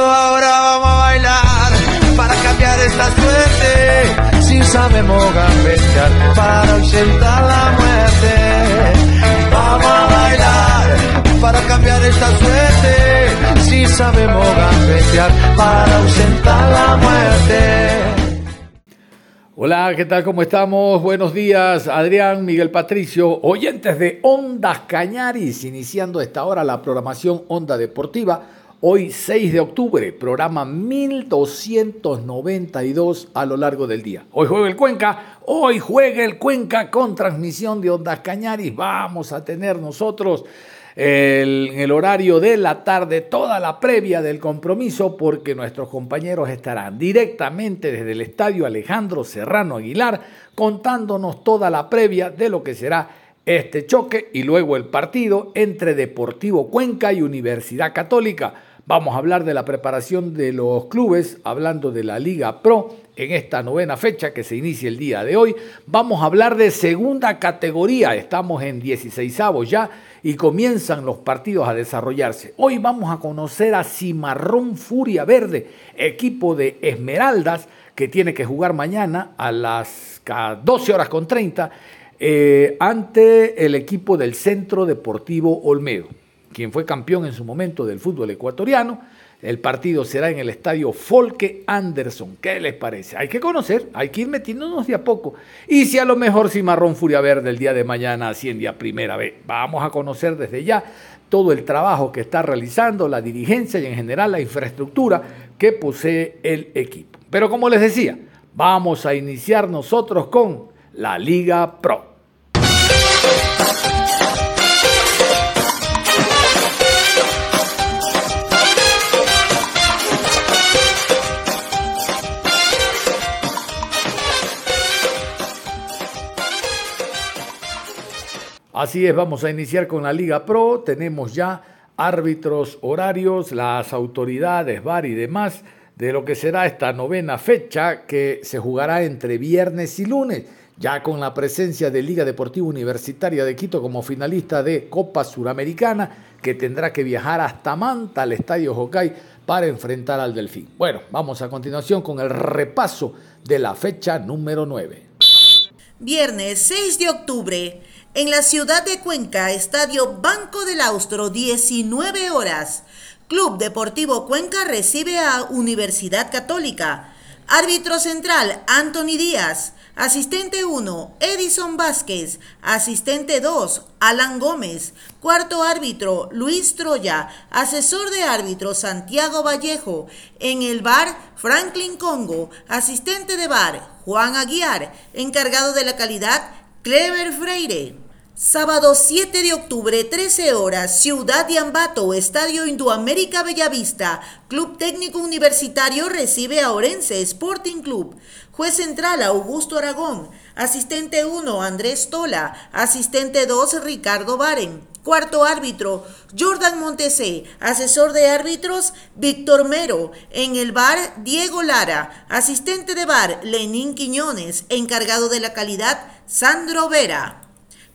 Ahora vamos a bailar para cambiar esta suerte. Si sabemos gambetear para ausentar la muerte. Vamos a bailar para cambiar esta suerte. Si sabemos gambetear para ausentar la muerte. Hola, ¿qué tal? ¿Cómo estamos? Buenos días, Adrián, Miguel Patricio, oyentes de Ondas Cañaris, iniciando esta hora la programación Onda Deportiva Hoy 6 de octubre, programa 1292 a lo largo del día. Hoy juega el Cuenca, hoy juega el Cuenca con transmisión de Ondas Cañaris. Vamos a tener nosotros en el horario de la tarde toda la previa del compromiso porque nuestros compañeros estarán directamente desde el estadio Alejandro Serrano Aguilar contándonos toda la previa de lo que será este choque y luego el partido entre Deportivo Cuenca y Universidad Católica. Vamos a hablar de la preparación de los clubes, hablando de la Liga Pro en esta novena fecha que se inicia el día de hoy. Vamos a hablar de segunda categoría, estamos en 16 ya y comienzan los partidos a desarrollarse. Hoy vamos a conocer a Cimarrón Furia Verde, equipo de Esmeraldas que tiene que jugar mañana a las 12 horas con 30 eh, ante el equipo del Centro Deportivo Olmedo quien fue campeón en su momento del fútbol ecuatoriano. El partido será en el estadio Folke Anderson. ¿Qué les parece? Hay que conocer, hay que ir metiéndonos de a poco. Y si a lo mejor Cimarrón Furia Verde el día de mañana asciende a primera vez, vamos a conocer desde ya todo el trabajo que está realizando la dirigencia y en general la infraestructura que posee el equipo. Pero como les decía, vamos a iniciar nosotros con la Liga Pro. Así es, vamos a iniciar con la Liga Pro. Tenemos ya árbitros horarios, las autoridades, VAR y demás de lo que será esta novena fecha que se jugará entre viernes y lunes, ya con la presencia de Liga Deportiva Universitaria de Quito como finalista de Copa Suramericana, que tendrá que viajar hasta Manta, al Estadio Hokkaido, para enfrentar al Delfín. Bueno, vamos a continuación con el repaso de la fecha número 9. Viernes 6 de octubre. En la ciudad de Cuenca, Estadio Banco del Austro, 19 horas. Club Deportivo Cuenca recibe a Universidad Católica. Árbitro central, Anthony Díaz. Asistente 1, Edison Vázquez. Asistente 2, Alan Gómez. Cuarto árbitro, Luis Troya. Asesor de árbitro, Santiago Vallejo. En el bar, Franklin Congo. Asistente de bar, Juan Aguiar. Encargado de la calidad, Clever Freire. Sábado 7 de octubre, 13 horas, Ciudad de Ambato, Estadio Indoamérica Bellavista. Club Técnico Universitario recibe a Orense Sporting Club. Juez central, Augusto Aragón. Asistente 1, Andrés Tola. Asistente 2, Ricardo Baren. Cuarto árbitro, Jordan Montesé. Asesor de árbitros, Víctor Mero. En el bar, Diego Lara. Asistente de bar, Lenín Quiñones. Encargado de la calidad, Sandro Vera.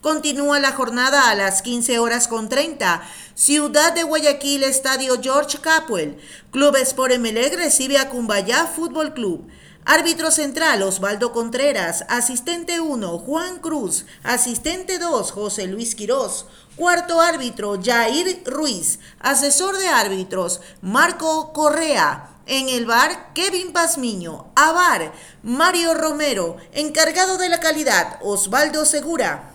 Continúa la jornada a las 15 horas con 30. Ciudad de Guayaquil, Estadio George Capwell. Club Sport Emelec recibe a Cumbayá Fútbol Club. Árbitro central Osvaldo Contreras. Asistente 1 Juan Cruz. Asistente 2 José Luis Quirós. Cuarto árbitro Jair Ruiz. Asesor de árbitros Marco Correa. En el bar, Kevin Pazmiño. A Mario Romero. Encargado de la calidad, Osvaldo Segura.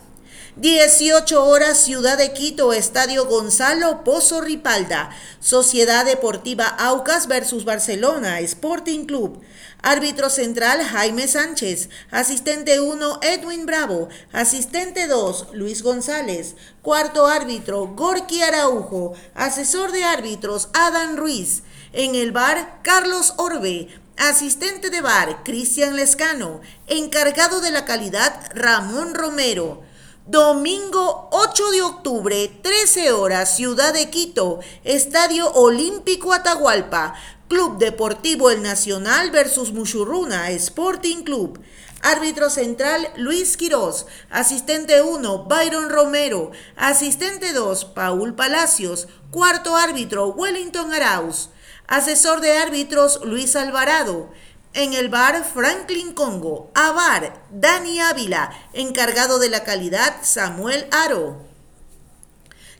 18 horas Ciudad de Quito, Estadio Gonzalo Pozo Ripalda, Sociedad Deportiva Aucas versus Barcelona, Sporting Club. Árbitro central Jaime Sánchez, asistente 1 Edwin Bravo, asistente 2 Luis González, cuarto árbitro Gorky Araujo, asesor de árbitros Adam Ruiz. En el bar Carlos Orbe, asistente de bar Cristian Lescano, encargado de la calidad Ramón Romero. Domingo 8 de octubre, 13 horas, Ciudad de Quito, Estadio Olímpico Atahualpa, Club Deportivo El Nacional versus Muchurruna Sporting Club. Árbitro central Luis Quirós. Asistente 1 Byron Romero. Asistente 2 Paul Palacios. Cuarto árbitro Wellington Arauz. Asesor de árbitros Luis Alvarado. En el bar Franklin Congo, a bar Dani Ávila, encargado de la calidad Samuel Aro.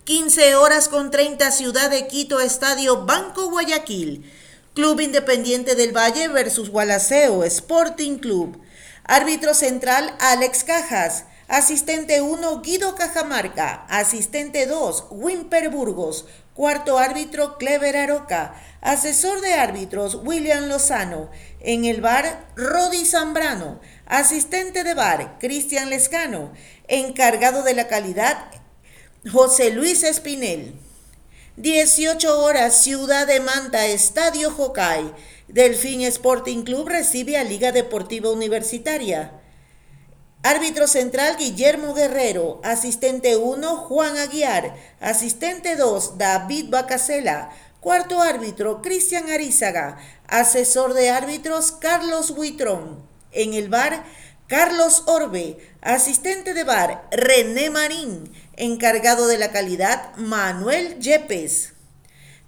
15 horas con 30 Ciudad de Quito, Estadio Banco Guayaquil. Club Independiente del Valle versus Gualaceo, Sporting Club. Árbitro central Alex Cajas. Asistente 1 Guido Cajamarca. Asistente 2 Wimper Burgos. Cuarto árbitro Clever Aroca. Asesor de árbitros William Lozano. En el bar Rodi Zambrano. Asistente de bar Cristian Lescano. Encargado de la calidad José Luis Espinel. 18 horas Ciudad de Manta, Estadio Jocay. Delfín Sporting Club recibe a Liga Deportiva Universitaria. Árbitro central Guillermo Guerrero, asistente 1 Juan Aguiar, asistente 2 David Bacasela, cuarto árbitro Cristian Arizaga, asesor de árbitros Carlos Buitrón. En el bar Carlos Orbe, asistente de bar René Marín, encargado de la calidad Manuel Yepes.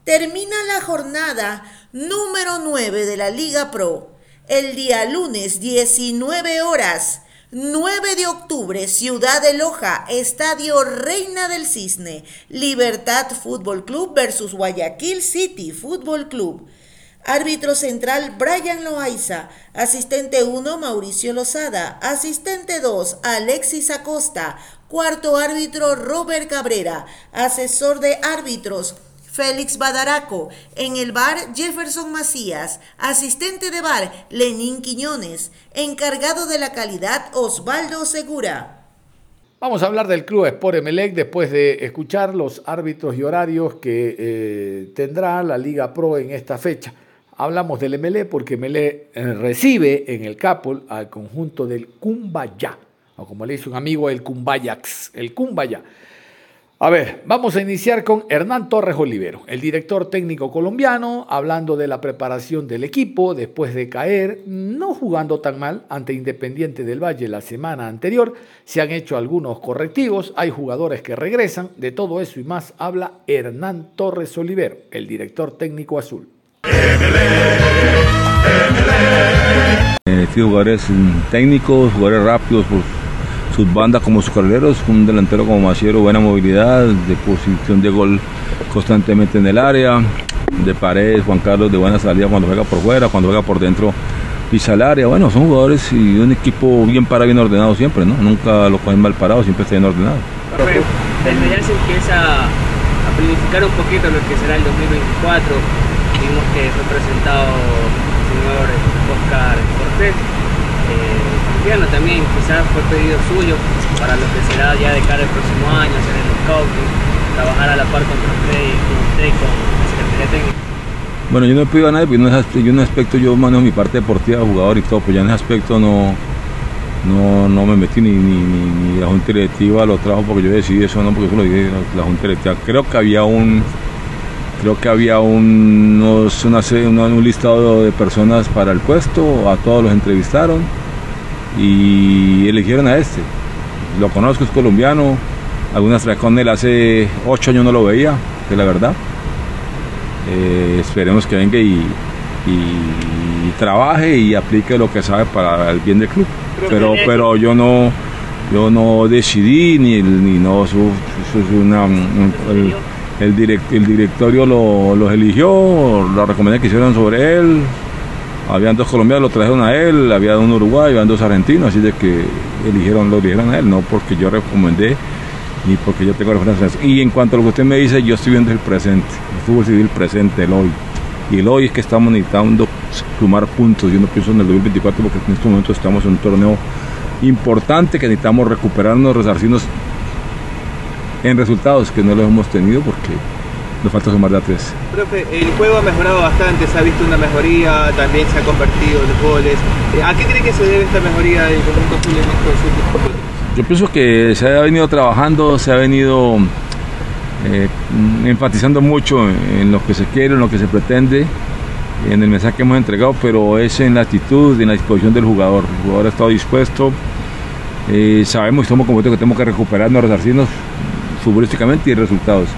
Termina la jornada número 9 de la Liga Pro el día lunes 19 horas. 9 de octubre, Ciudad de Loja, Estadio Reina del Cisne, Libertad Fútbol Club versus Guayaquil City Fútbol Club. Árbitro central Brian Loaiza, asistente 1 Mauricio Lozada, asistente 2 Alexis Acosta, cuarto árbitro Robert Cabrera, asesor de árbitros Félix Badaraco, en el bar Jefferson Macías, asistente de bar Lenín Quiñones, encargado de la calidad Osvaldo Segura. Vamos a hablar del Club Sport Emelec después de escuchar los árbitros y horarios que eh, tendrá la Liga Pro en esta fecha. Hablamos del Emelec porque Emelec eh, recibe en el Capol al conjunto del Cumbaya, o como le dice un amigo, el Cumbayax, el Cumbaya. A ver, vamos a iniciar con Hernán Torres Olivero, el director técnico colombiano, hablando de la preparación del equipo después de caer, no jugando tan mal ante Independiente del Valle la semana anterior. Se han hecho algunos correctivos, hay jugadores que regresan, de todo eso y más habla Hernán Torres Olivero, el director técnico azul. Eh, jugadores técnicos, jugadores rápidos, pues, sus bandas como sus carrileros, un delantero como Maciero, buena movilidad, de posición de gol constantemente en el área, de paredes, Juan Carlos de buena salida cuando juega por fuera, cuando juega por dentro pisa el área. Bueno, son jugadores y un equipo bien parado, bien ordenado siempre, ¿no? Nunca lo cogen mal parado, siempre está bien ordenado. desde ya se empieza a planificar un poquito lo que será el 2024. Vimos que fue presentado el señor Oscar Cortés. Eh, también, quizás fue pedido suyo para lo que será ya de cara al próximo año, hacer el scouting, trabajar a la par con usted y con, usted, con la Secretaría. Bueno, yo no he pedido a nadie, porque en ese aspecto yo manejo mi parte deportiva, jugador y todo, pues ya en ese aspecto no, no, no me metí ni, la Junta Directiva lo trajo porque yo decidí eso, no porque eso lo dije la Junta Directiva. Creo que había un creo que había unos, una, un listado de personas para el puesto, a todos los entrevistaron y eligieron a este. Lo conozco, es colombiano, algunas veces con él hace ocho años no lo veía, que la verdad. Eh, esperemos que venga y, trabaje y aplique lo que sabe para el bien del club. Pero, pero yo no yo no decidí ni, ni no eso, es una el, el, el directorio lo, los eligió, la recomendación que hicieron sobre él, habían dos colombianos, lo trajeron a él, había un uruguayo, habían dos argentinos, así de que eligieron, lo eligieron a él, no porque yo recomendé ni porque yo tengo referencias. Y en cuanto a lo que usted me dice, yo estoy viendo el presente, el fútbol civil presente, el hoy. Y el hoy es que estamos necesitando sumar puntos. Yo no pienso en el 2024 porque en este momento estamos en un torneo importante que necesitamos recuperarnos, resarcirnos en resultados que no los hemos tenido porque nos falta sumar de a tres. Profe, el juego ha mejorado bastante, se ha visto una mejoría, también se ha convertido en los goles. Eh, ¿A qué cree que se debe esta mejoría del conjunto azul en estos últimos? Yo pienso que se ha venido trabajando, se ha venido eh, enfatizando mucho en lo que se quiere, en lo que se pretende, en el mensaje que hemos entregado, pero es en la actitud, en la disposición del jugador. El jugador ha estado dispuesto, eh, sabemos y estamos convencidos que tenemos que recuperarnos, resarcirnos futbolísticamente y resultados.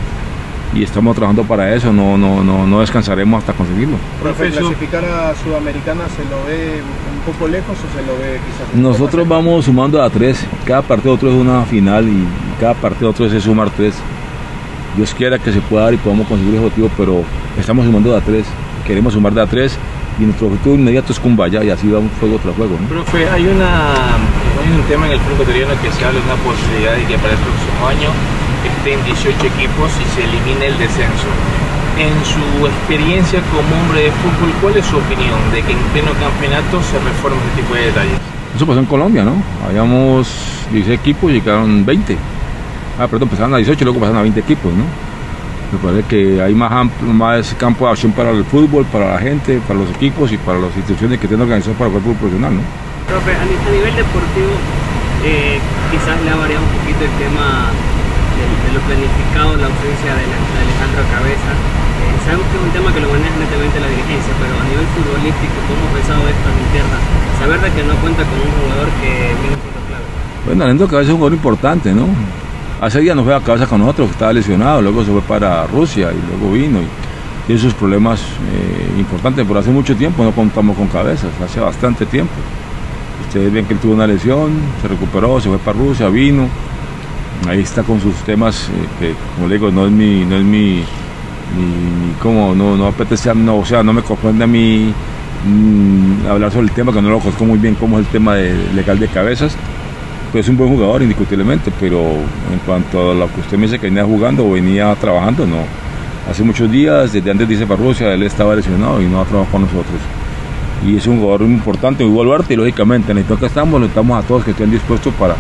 Y estamos trabajando para eso, no, no, no, no descansaremos hasta conseguirlo. Profe, clasificar a Sudamericana se lo ve un poco lejos o se lo ve quizás? Nosotros vamos sumando a tres, cada partido otro es una final y cada partido otro es sumar tres. Dios quiera que se pueda dar y podamos conseguir el objetivo, pero estamos sumando de a tres, queremos sumar de a tres y nuestro objetivo inmediato es Cumbaya y así va un juego tras juego. ¿no? Profe, hay, una, hay un tema en el fútbol ecuatoriano que se habla de una posibilidad de que para el próximo año estén 18 equipos y se elimine el descenso. En su experiencia como hombre de fútbol, ¿cuál es su opinión de que en pleno campeonato se reforme este tipo de detalles? Eso pasó en Colombia, ¿no? Habíamos 16 equipos y llegaron 20. Ah, perdón, empezaron a 18 y luego pasaron a 20 equipos, ¿no? Me parece que hay más, amplio, más campo de acción para el fútbol, para la gente, para los equipos y para las instituciones que tienen organizados para el fútbol profesional, ¿no? Profe, a nivel deportivo, eh, quizás le ha variado un poquito el tema de, lo planificado, la ausencia de, Alejandro Cabeza. Eh, sabemos que es un tema que lo maneja netamente la dirigencia, pero a nivel futbolístico, ¿cómo ha pensado esto en interna? Saber de que no cuenta con un jugador que viene siendo clave. Bueno, Alejandro Cabeza es un jugador importante, ¿no? Hace días no fue a cabeza con nosotros, estaba lesionado, luego se fue para Rusia y luego vino y tiene sus problemas eh, importantes, pero hace mucho tiempo no contamos con cabezas, hace bastante tiempo. Ustedes ven que él tuvo una lesión, se recuperó, se fue para Rusia, vino, ahí está con sus temas eh, que, como le digo, no es mi, no es mi, como, no, no apetece, no, o sea, no me corresponde a mí mm, hablar sobre el tema, que no lo conozco muy bien cómo es el tema de- legal de cabezas, pues es un buen jugador indiscutiblemente, pero en cuanto a lo que usted me dice que venía jugando o venía trabajando, no. Hace muchos días, desde antes para Rusia, él estaba lesionado y no ha trabajado con nosotros. Y es un jugador muy importante, muy baluarte y lógicamente necesitamos que estamos, necesitamos a todos que estén dispuestos para,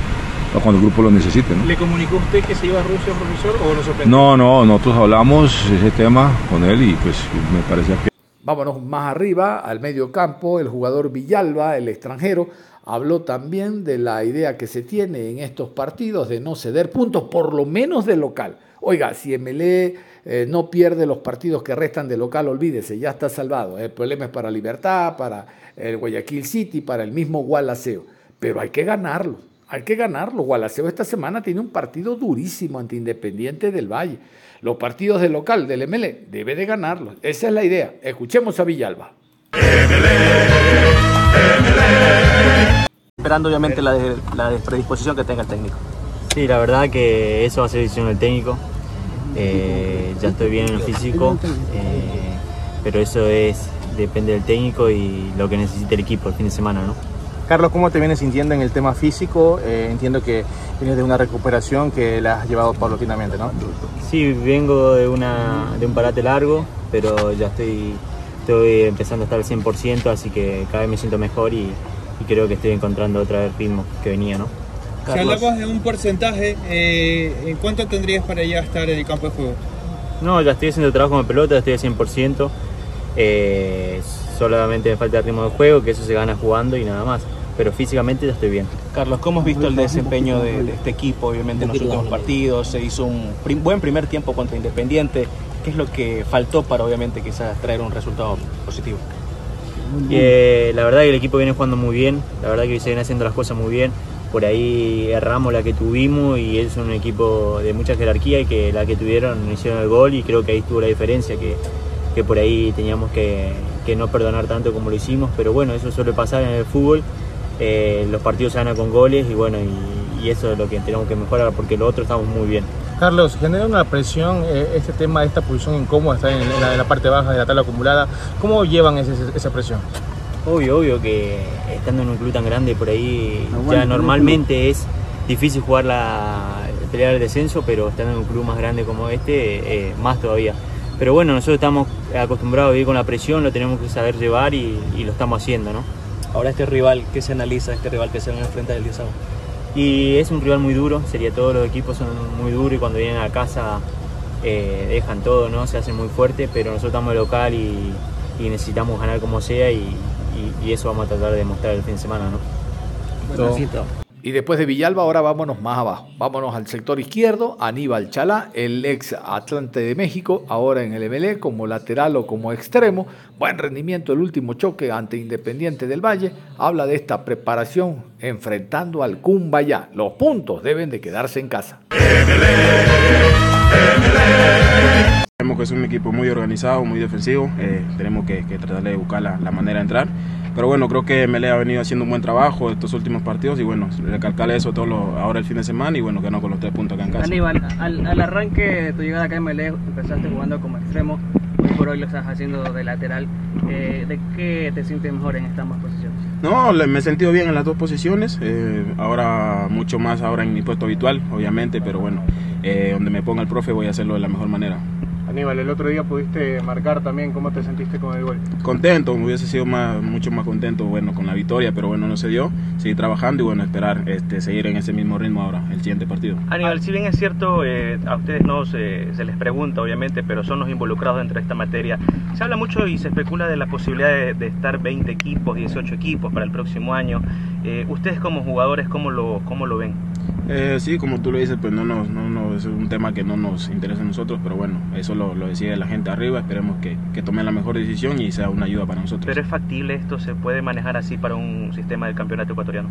para cuando el grupo lo necesite. ¿no? ¿Le comunicó usted que se iba a Rusia, profesor, o lo sorprendió? No, no, nosotros hablamos ese tema con él y pues me parecía que Vámonos más arriba, al medio campo, el jugador Villalba, el extranjero, habló también de la idea que se tiene en estos partidos de no ceder puntos, por lo menos de local. Oiga, si MLE eh, no pierde los partidos que restan de local, olvídese, ya está salvado. El problema es para Libertad, para el Guayaquil City, para el mismo Gualaceo. Pero hay que ganarlo, hay que ganarlo. Gualaceo esta semana tiene un partido durísimo ante Independiente del Valle. Los partidos de local del MLE debe de ganarlos. Esa es la idea. Escuchemos a Villalba. Esperando obviamente la, de- la predisposición que tenga el técnico. Sí, la verdad que eso va a ser decisión del técnico. Eh, ya estoy bien en el físico, eh, pero eso es depende del técnico y lo que necesite el equipo el fin de semana, ¿no? Carlos, ¿cómo te vienes sintiendo en el tema físico? Eh, entiendo que vienes de una recuperación que la has llevado paulatinamente, ¿no? Sí, vengo de, una, de un parate largo, pero ya estoy, estoy empezando a estar al 100%, así que cada vez me siento mejor y, y creo que estoy encontrando otra vez el ritmo que venía, ¿no? Si hablamos de un porcentaje, eh, ¿en cuánto tendrías para ya estar en el campo de juego? No, ya estoy haciendo trabajo con pelota, estoy al 100%. Eh, solamente me falta el ritmo de juego, que eso se gana jugando y nada más. Pero físicamente ya estoy bien. Carlos, ¿cómo has visto el desempeño de, de este equipo, obviamente en los últimos partidos? Se hizo un prim- buen primer tiempo contra Independiente. ¿Qué es lo que faltó para obviamente quizás traer un resultado positivo? Eh, la verdad que el equipo viene jugando muy bien, la verdad que se viene haciendo las cosas muy bien. Por ahí erramos la que tuvimos y es un equipo de mucha jerarquía y que la que tuvieron no hicieron el gol y creo que ahí estuvo la diferencia, que, que por ahí teníamos que, que no perdonar tanto como lo hicimos, pero bueno, eso suele pasar en el fútbol. Eh, los partidos se ganan con goles y bueno, y, y eso es lo que tenemos que mejorar porque lo otro estamos muy bien. Carlos, genera una presión eh, este tema de esta posición incómoda, estar en, en la, en la parte baja de la tabla acumulada. ¿Cómo llevan ese- esa presión? Obvio, obvio que estando en un club tan grande por ahí bueno, ya normalmente es difícil jugar la, pelear el descenso, pero estando en un club más grande como este, eh, más todavía. Pero bueno, nosotros estamos acostumbrados a vivir con la presión, lo tenemos que saber llevar y, y lo estamos haciendo, ¿no? Ahora este rival, ¿qué se analiza? Este rival que se van a enfrentar el día sábado. Y es un rival muy duro, sería todos los equipos son muy duros y cuando vienen a casa eh, dejan todo, ¿no? Se hacen muy fuerte, pero nosotros estamos local y, necesitamos ganar como sea y, eso vamos a tratar de demostrar el fin de semana, ¿no? Y después de Villalba, ahora vámonos más abajo. Vámonos al sector izquierdo. Aníbal Chalá, el ex Atlante de México, ahora en el MLE como lateral o como extremo. Buen rendimiento el último choque ante Independiente del Valle. Habla de esta preparación enfrentando al Cumbayá. Los puntos deben de quedarse en casa. Sabemos que es un equipo muy organizado, muy defensivo. eh, tenemos que, tratar de buscar la manera de entrar. Pero bueno, creo que Mele ha venido haciendo un buen trabajo estos últimos partidos y bueno, recalcarle eso todo lo- ahora el fin de semana y bueno, ganó con los tres puntos acá en casa. Aníbal, al, al arranque de tu llegada acá en MLE, empezaste jugando como extremo, hoy por hoy lo estás haciendo de lateral. Eh, ¿De qué te sientes mejor en estas ambas posiciones? No, me he sentido bien en las dos posiciones. eh, ahora mucho más ahora en mi puesto habitual, obviamente, pero bueno, eh, donde me ponga el profe voy a hacerlo de la mejor manera. Aníbal, el otro día pudiste marcar también cómo te sentiste con el gol. Contento, me hubiese sido más, mucho más contento, bueno, con la victoria, pero bueno, no se dio. Seguir trabajando y bueno, esperar este, seguir en ese mismo ritmo ahora, el siguiente partido. Aníbal, si bien es cierto, eh, a ustedes no se, se les pregunta, obviamente, pero son los involucrados dentro de esta materia. Se habla mucho y se especula de la posibilidad de, de estar 20 equipos, 18 equipos para el próximo año. Eh, ustedes como jugadores, ¿cómo lo, cómo lo ven? Eh, sí, como tú lo dices, pues no, nos, no, no, es un tema que no nos interesa a nosotros, pero bueno, eso lo, lo decide la gente arriba, esperemos que, que tomen la mejor decisión y sea una ayuda para nosotros. ¿Pero es factible esto? ¿Se puede manejar así para un sistema del campeonato ecuatoriano?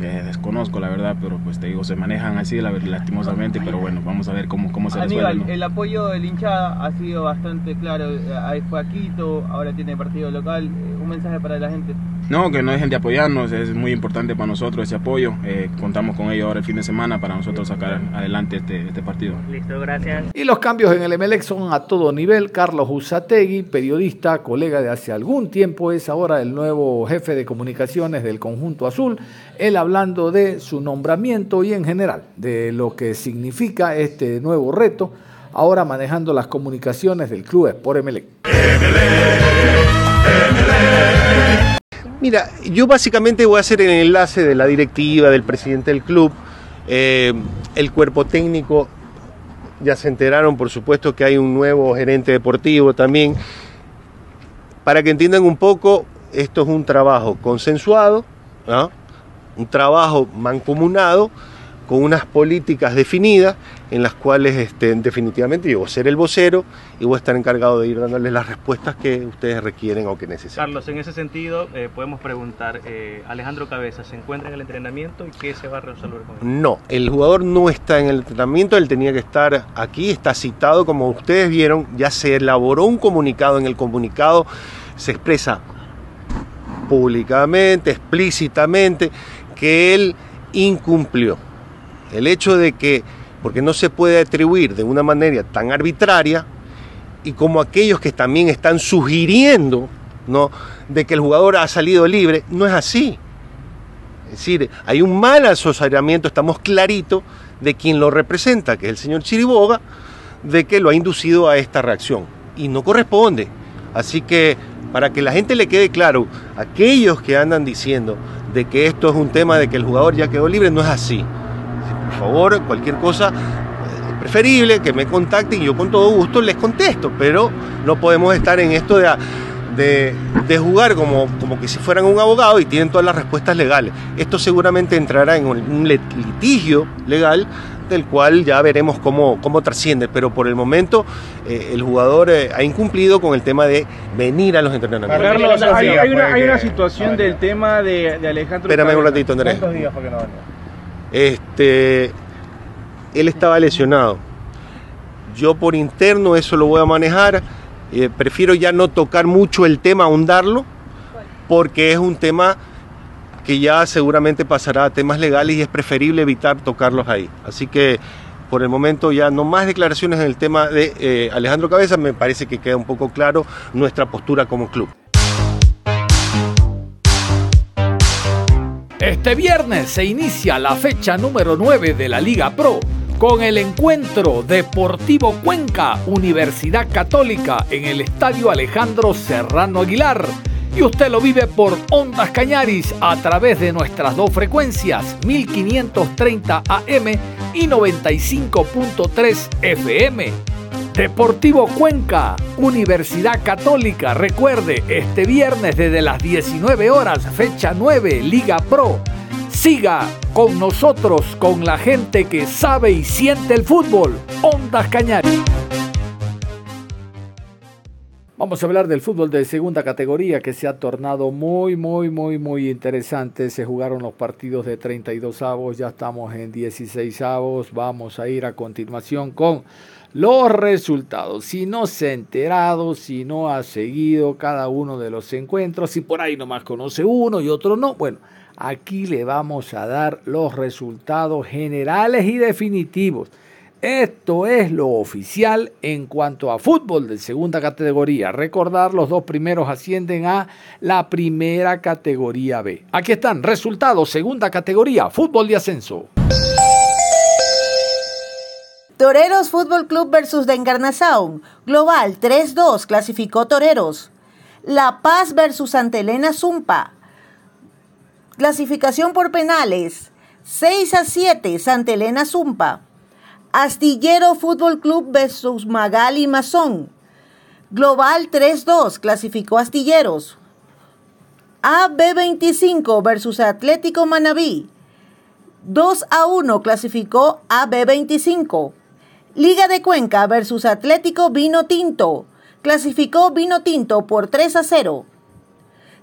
Eh, desconozco la verdad, pero pues te digo, se manejan así la- lastimosamente, pero bueno, vamos a ver cómo, cómo se resuelve. Aníbal, ¿no? el apoyo del hinchada ha sido bastante claro. Eh, Ahí fue a Quito, ahora tiene partido local. Un mensaje para la gente. No, que no dejen de apoyarnos, es muy importante para nosotros ese apoyo. Eh, contamos con ellos ahora el fin de semana para nosotros sacar adelante este, este partido. Listo, gracias. Y los cambios en el Emelec son a todo nivel. Carlos Usategui, periodista, colega de hace algún tiempo, es ahora el nuevo jefe de comunicaciones del conjunto azul. Él hablando de su nombramiento y en general de lo que significa este nuevo reto, ahora manejando las comunicaciones del club Sport Emelec. Mira, yo básicamente voy a hacer el enlace de la directiva, del presidente del club, eh, el cuerpo técnico. Ya se enteraron, por supuesto, que hay un nuevo gerente deportivo también. Para que entiendan un poco, esto es un trabajo consensuado, un trabajo mancomunado con unas políticas definidas en las cuales este, definitivamente yo voy a ser el vocero y voy a estar encargado de ir dándoles las respuestas que ustedes requieren o que necesitan. Carlos, en ese sentido, eh, podemos preguntar, eh, Alejandro Cabeza, ¿se encuentra en el entrenamiento y qué se va a resolver con él? No, el jugador no está en el entrenamiento, él tenía que estar aquí, está citado, como ustedes vieron, ya se elaboró un comunicado, en el comunicado se expresa públicamente, explícitamente, que él incumplió. El hecho de que, porque no se puede atribuir de una manera tan arbitraria, y como aquellos que también están sugiriendo, ¿no? de que el jugador ha salido libre, no es así. Es decir, hay un mal asociamiento, estamos clarito de quien lo representa, que es el señor Chiriboga, de que lo ha inducido a esta reacción. Y no corresponde. Así que, para que la gente le quede claro, aquellos que andan diciendo de que esto es un tema de que el jugador ya quedó libre, no es así. Favor, cualquier cosa, eh, preferible que me contacten y yo con todo gusto les contesto, pero no podemos estar en esto de, de, de jugar como, como que si fueran un abogado y tienen todas las respuestas legales. Esto seguramente entrará en un, litigio legal del cual ya veremos cómo, cómo trasciende, pero por el momento eh, el jugador eh, ha incumplido con el tema de venir a los entrenamientos. Carlos, hay, hay una, hay una situación del tema de, de Alejandro. Espérame un ratito, Andrés. ¿Cuántos días fue que no venía? Este, él estaba lesionado. Yo por interno eso lo voy a manejar. Eh, prefiero ya no tocar mucho el tema, ahondarlo, porque es un tema que ya seguramente pasará a temas legales y es preferible evitar tocarlos ahí. Así que por el momento ya no más declaraciones en el tema de eh, Alejandro Cabeza, me parece que queda un poco claro nuestra postura como club. Este viernes se inicia la fecha número 9 de la Liga Pro. con el encuentro Deportivo Cuenca, Universidad Católica, en el Estadio Alejandro Serrano Aguilar. Y usted lo vive por Ondas Cañaris a través de nuestras dos frecuencias, 1530 AM y 95.3 FM. Deportivo Cuenca, Universidad Católica. Recuerde, este viernes desde las 19 horas, fecha 9, Liga Pro. Siga con nosotros, con la gente que sabe y siente el fútbol. Ondas Cañaris. Vamos a hablar del fútbol de segunda categoría que se ha tornado muy, muy, muy, muy interesante. Se jugaron los partidos de 32 avos, ya estamos en 16 avos. Vamos a ir a continuación con los resultados. Si no se ha enterado, si no ha seguido cada uno de los encuentros, si por ahí nomás conoce uno y otro no, bueno, aquí le vamos a dar los resultados generales y definitivos. Esto es lo oficial en cuanto a fútbol de segunda categoría. Recordar, los dos primeros ascienden a la primera categoría B. Aquí están, resultados, segunda categoría, fútbol de ascenso. Toreros Fútbol Club versus de Encarnación. Global 3-2 clasificó Toreros. La Paz versus Santa Elena Zumpa. Clasificación por penales. 6 a 7 Santa Elena Zumpa. Astillero Fútbol Club versus Magali Mazón. Global 3-2 clasificó Astilleros. AB25 versus Atlético Manabí. 2 a 1 clasificó AB25. Liga de Cuenca versus Atlético Vino Tinto. Clasificó Vino Tinto por 3 a 0.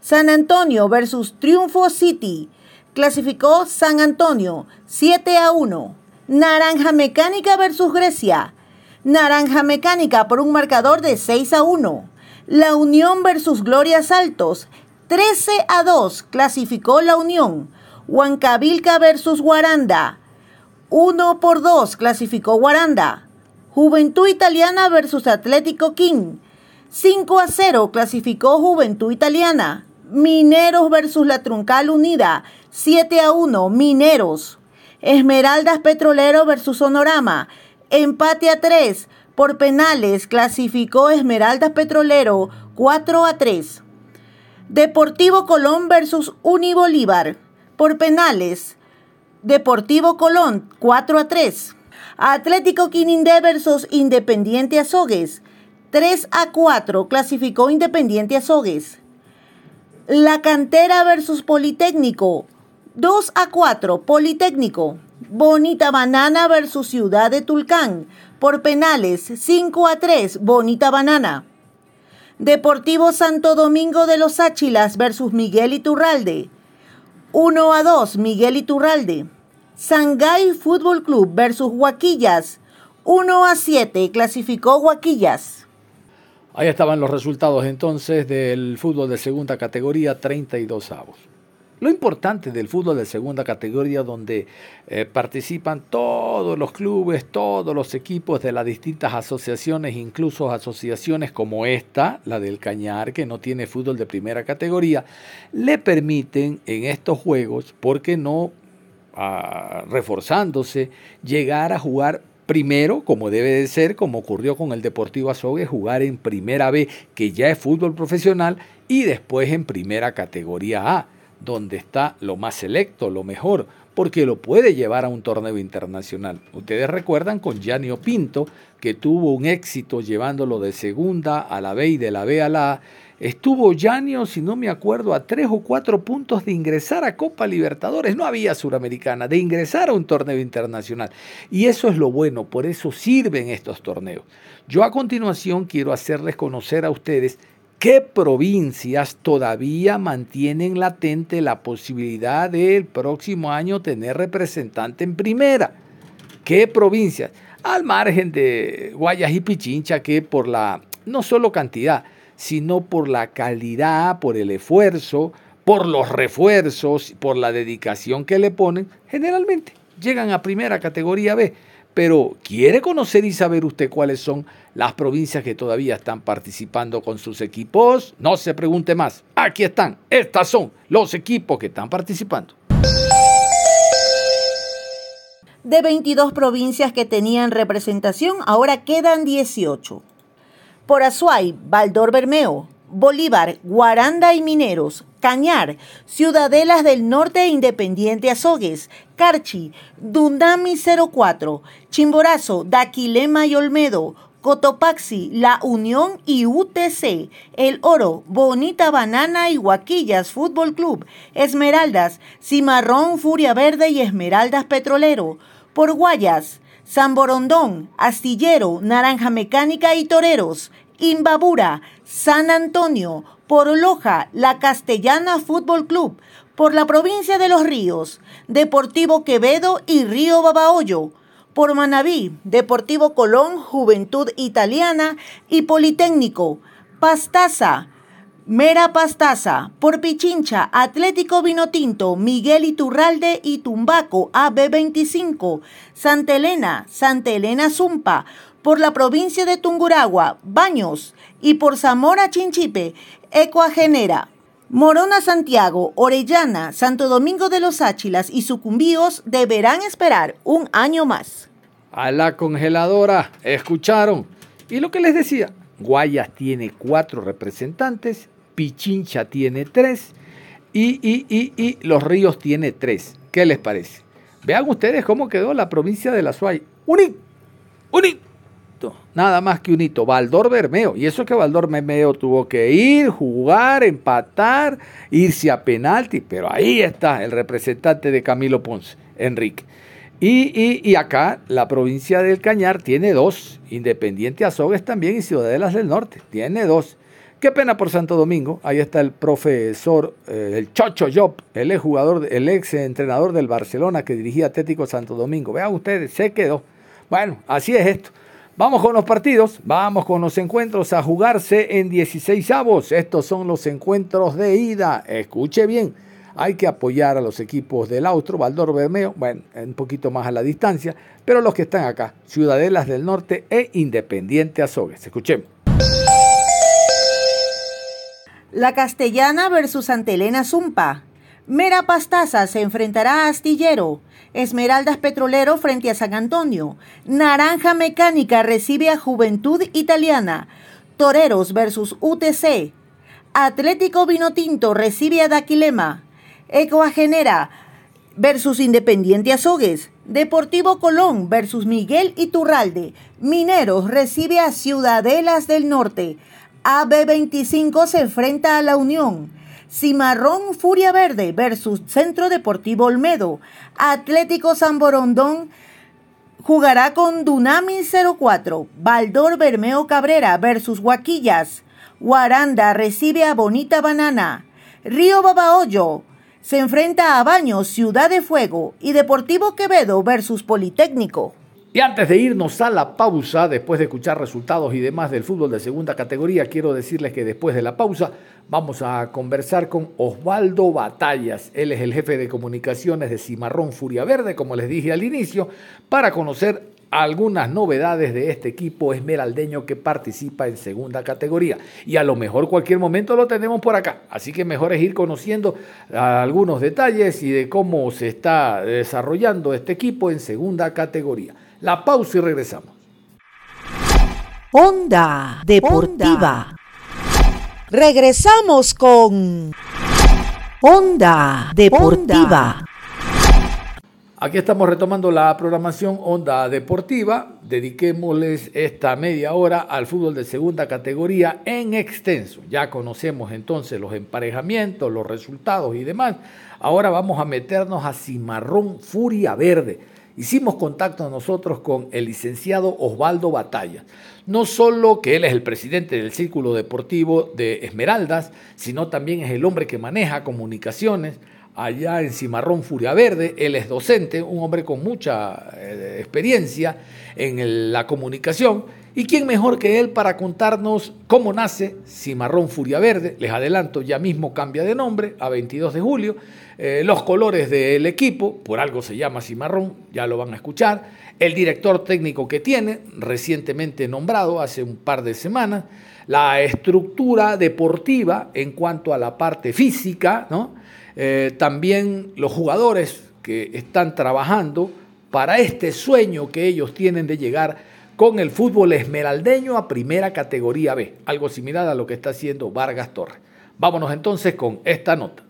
San Antonio versus Triunfo City. Clasificó San Antonio 7 a 1. Naranja Mecánica versus Grecia. Naranja Mecánica por un marcador de 6 a 1. La Unión versus Gloria Saltos. 13 a 2 clasificó la Unión. Huancavilca versus Guaranda. 1 por 2 clasificó Guaranda. Juventud Italiana versus Atlético King. 5 a 0 clasificó Juventud Italiana. Mineros versus la Truncal Unida. 7 a 1 Mineros. Esmeraldas Petrolero versus Sonorama. Empate a 3. Por penales clasificó Esmeraldas Petrolero 4 a 3. Deportivo Colón versus Unibolívar. Por penales. Deportivo Colón 4 a 3. Atlético Quinindé versus Independiente Azogues. 3 a 4 clasificó Independiente Azogues. La Cantera versus Politécnico. 2 a 4, Politécnico. Bonita Banana versus Ciudad de Tulcán. Por penales, 5 a 3, Bonita Banana. Deportivo Santo Domingo de los Áchilas versus Miguel Iturralde. 1 a 2, Miguel Iturralde. Sangay Fútbol Club versus Huaquillas. 1 a 7, clasificó Huaquillas. Ahí estaban los resultados entonces del fútbol de segunda categoría, 32 avos. Lo importante del fútbol de segunda categoría donde eh, participan todos los clubes, todos los equipos de las distintas asociaciones, incluso asociaciones como esta, la del Cañar, que no tiene fútbol de primera categoría, le permiten en estos juegos, porque no ah, reforzándose, llegar a jugar primero, como debe de ser, como ocurrió con el Deportivo Azogue, jugar en Primera B, que ya es fútbol profesional, y después en Primera Categoría A donde está lo más selecto, lo mejor, porque lo puede llevar a un torneo internacional. Ustedes recuerdan con Gianni Pinto, que tuvo un éxito llevándolo de segunda a la B y de la B a la A. Estuvo Gianni, si no me acuerdo, a tres o cuatro puntos de ingresar a Copa Libertadores. No había Suramericana, de ingresar a un torneo internacional. Y eso es lo bueno, por eso sirven estos torneos. Yo a continuación quiero hacerles conocer a ustedes ¿Qué provincias todavía mantienen latente la posibilidad del próximo año tener representante en primera? ¿Qué provincias? Al margen de Guayas y Pichincha, que por la, no solo cantidad, sino por la calidad, por el esfuerzo, por los refuerzos, por la dedicación que le ponen, generalmente llegan a primera categoría B. Pero ¿quiere conocer y saber usted cuáles son las provincias que todavía están participando con sus equipos? No se pregunte más. Aquí están. Estas son los equipos que están participando. De 22 provincias que tenían representación, ahora quedan 18. Por Azuay, Baldor Bermeo, Bolívar, Guaranda y Mineros, Cañar, Ciudadelas del Norte e Independiente Azogues, Carchi, Dundami 04, Chimborazo, Daquilema y Olmedo, Cotopaxi, La Unión y UTC, El Oro, Bonita Banana y Guaquillas Fútbol Club, Esmeraldas, Cimarrón, Furia Verde y Esmeraldas Petrolero, por Guayas, San Borondón, Astillero, Naranja Mecánica y Toreros, Imbabura, San Antonio, por Loja, La Castellana Fútbol Club, por la provincia de Los Ríos, Deportivo Quevedo y Río Babahoyo, por Manabí, Deportivo Colón, Juventud Italiana y Politécnico, Pastaza, Mera Pastaza, por Pichincha, Atlético Vinotinto, Miguel Iturralde y Tumbaco, AB25, Santa Elena, Santa Elena Zumpa, por la provincia de Tunguragua, Baños, y por Zamora Chinchipe, Ecuagenera. Morona Santiago, Orellana, Santo Domingo de los Áchilas y Sucumbíos deberán esperar un año más. A la congeladora, escucharon. Y lo que les decía, Guayas tiene cuatro representantes, Pichincha tiene tres y, y, y, y Los Ríos tiene tres. ¿Qué les parece? Vean ustedes cómo quedó la provincia de la Suay. ¡Uni! Nada más que un hito, Valdor Bermeo. Y eso que Valdor Bermeo tuvo que ir, jugar, empatar, irse a penalti, pero ahí está el representante de Camilo Ponce, Enrique. Y, acá la provincia del Cañar tiene dos, Independiente Azogues también y Ciudadelas del Norte, tiene dos. Qué pena por Santo Domingo, ahí está el profesor, eh, el Chocho Job, el ex jugador, el ex entrenador del Barcelona que dirigía Atlético Santo Domingo. Vean ustedes, se quedó. Bueno, así es esto. Vamos con los partidos, vamos con los encuentros a jugarse en 16 avos. Estos son los encuentros de ida. Escuche bien, hay que apoyar a los equipos del Austro, Valdor Bermeo, bueno, un poquito más a la distancia, pero los que están acá, Ciudadelas del Norte e Independiente Azogues. Escuchemos. La Castellana versus Antelena Zumpa. Mera Pastaza se enfrentará a Astillero. Esmeraldas Petrolero frente a San Antonio. Naranja Mecánica recibe a Juventud Italiana. Toreros versus UTC. Atlético Vinotinto recibe a Daquilema. Ecoagenera versus Independiente Azogues. Deportivo Colón versus Miguel Iturralde. Mineros recibe a Ciudadelas del Norte. AB25 se enfrenta a la Unión. Cimarrón Furia Verde versus Centro Deportivo Olmedo. Atlético San Borondón jugará con Dunami 04. Baldor Bermeo Cabrera versus Huaquillas. Guaranda recibe a Bonita Banana. Río Babahoyo se enfrenta a Baños, Ciudad de Fuego y Deportivo Quevedo versus Politécnico. Y antes de irnos a la pausa, después de escuchar resultados y demás del fútbol de segunda categoría, quiero decirles que después de la pausa vamos a conversar con Osvaldo Batallas. Él es el jefe de comunicaciones de Cimarrón Furia Verde, como les dije al inicio, para conocer algunas novedades de este equipo esmeraldeño que participa en segunda categoría. Y a lo mejor cualquier momento lo tenemos por acá. Así que mejor es ir conociendo algunos detalles y de cómo se está desarrollando este equipo en segunda categoría. La pausa y regresamos. Onda Deportiva. Regresamos con Onda Deportiva. Aquí estamos retomando la programación Onda Deportiva. Dediquémosles esta media hora al fútbol de segunda categoría en extenso. Ya conocemos entonces los emparejamientos, los resultados y demás. Ahora vamos a meternos a Cimarrón Furia Verde hicimos contacto nosotros con el licenciado Osvaldo Batalla. No solo que él es el presidente del Círculo Deportivo de Esmeraldas, sino también es el hombre que maneja comunicaciones allá en Cimarrón Furia Verde. Él es docente, un hombre con mucha eh, experiencia en la comunicación. ¿Y quién mejor que él para contarnos cómo nace Cimarrón Furia Verde? Les adelanto, ya mismo cambia de nombre a 22 de julio. Eh, los colores del equipo, por algo se llama Cimarrón, ya lo van a escuchar. El director técnico que tiene, recientemente nombrado hace un par de semanas. La estructura deportiva en cuanto a la parte física, ¿no? Eh, también los jugadores que están trabajando para este sueño que ellos tienen de llegar con el fútbol esmeraldeño a primera categoría B, algo similar a lo que está haciendo Vargas Torres. Vámonos entonces con esta nota.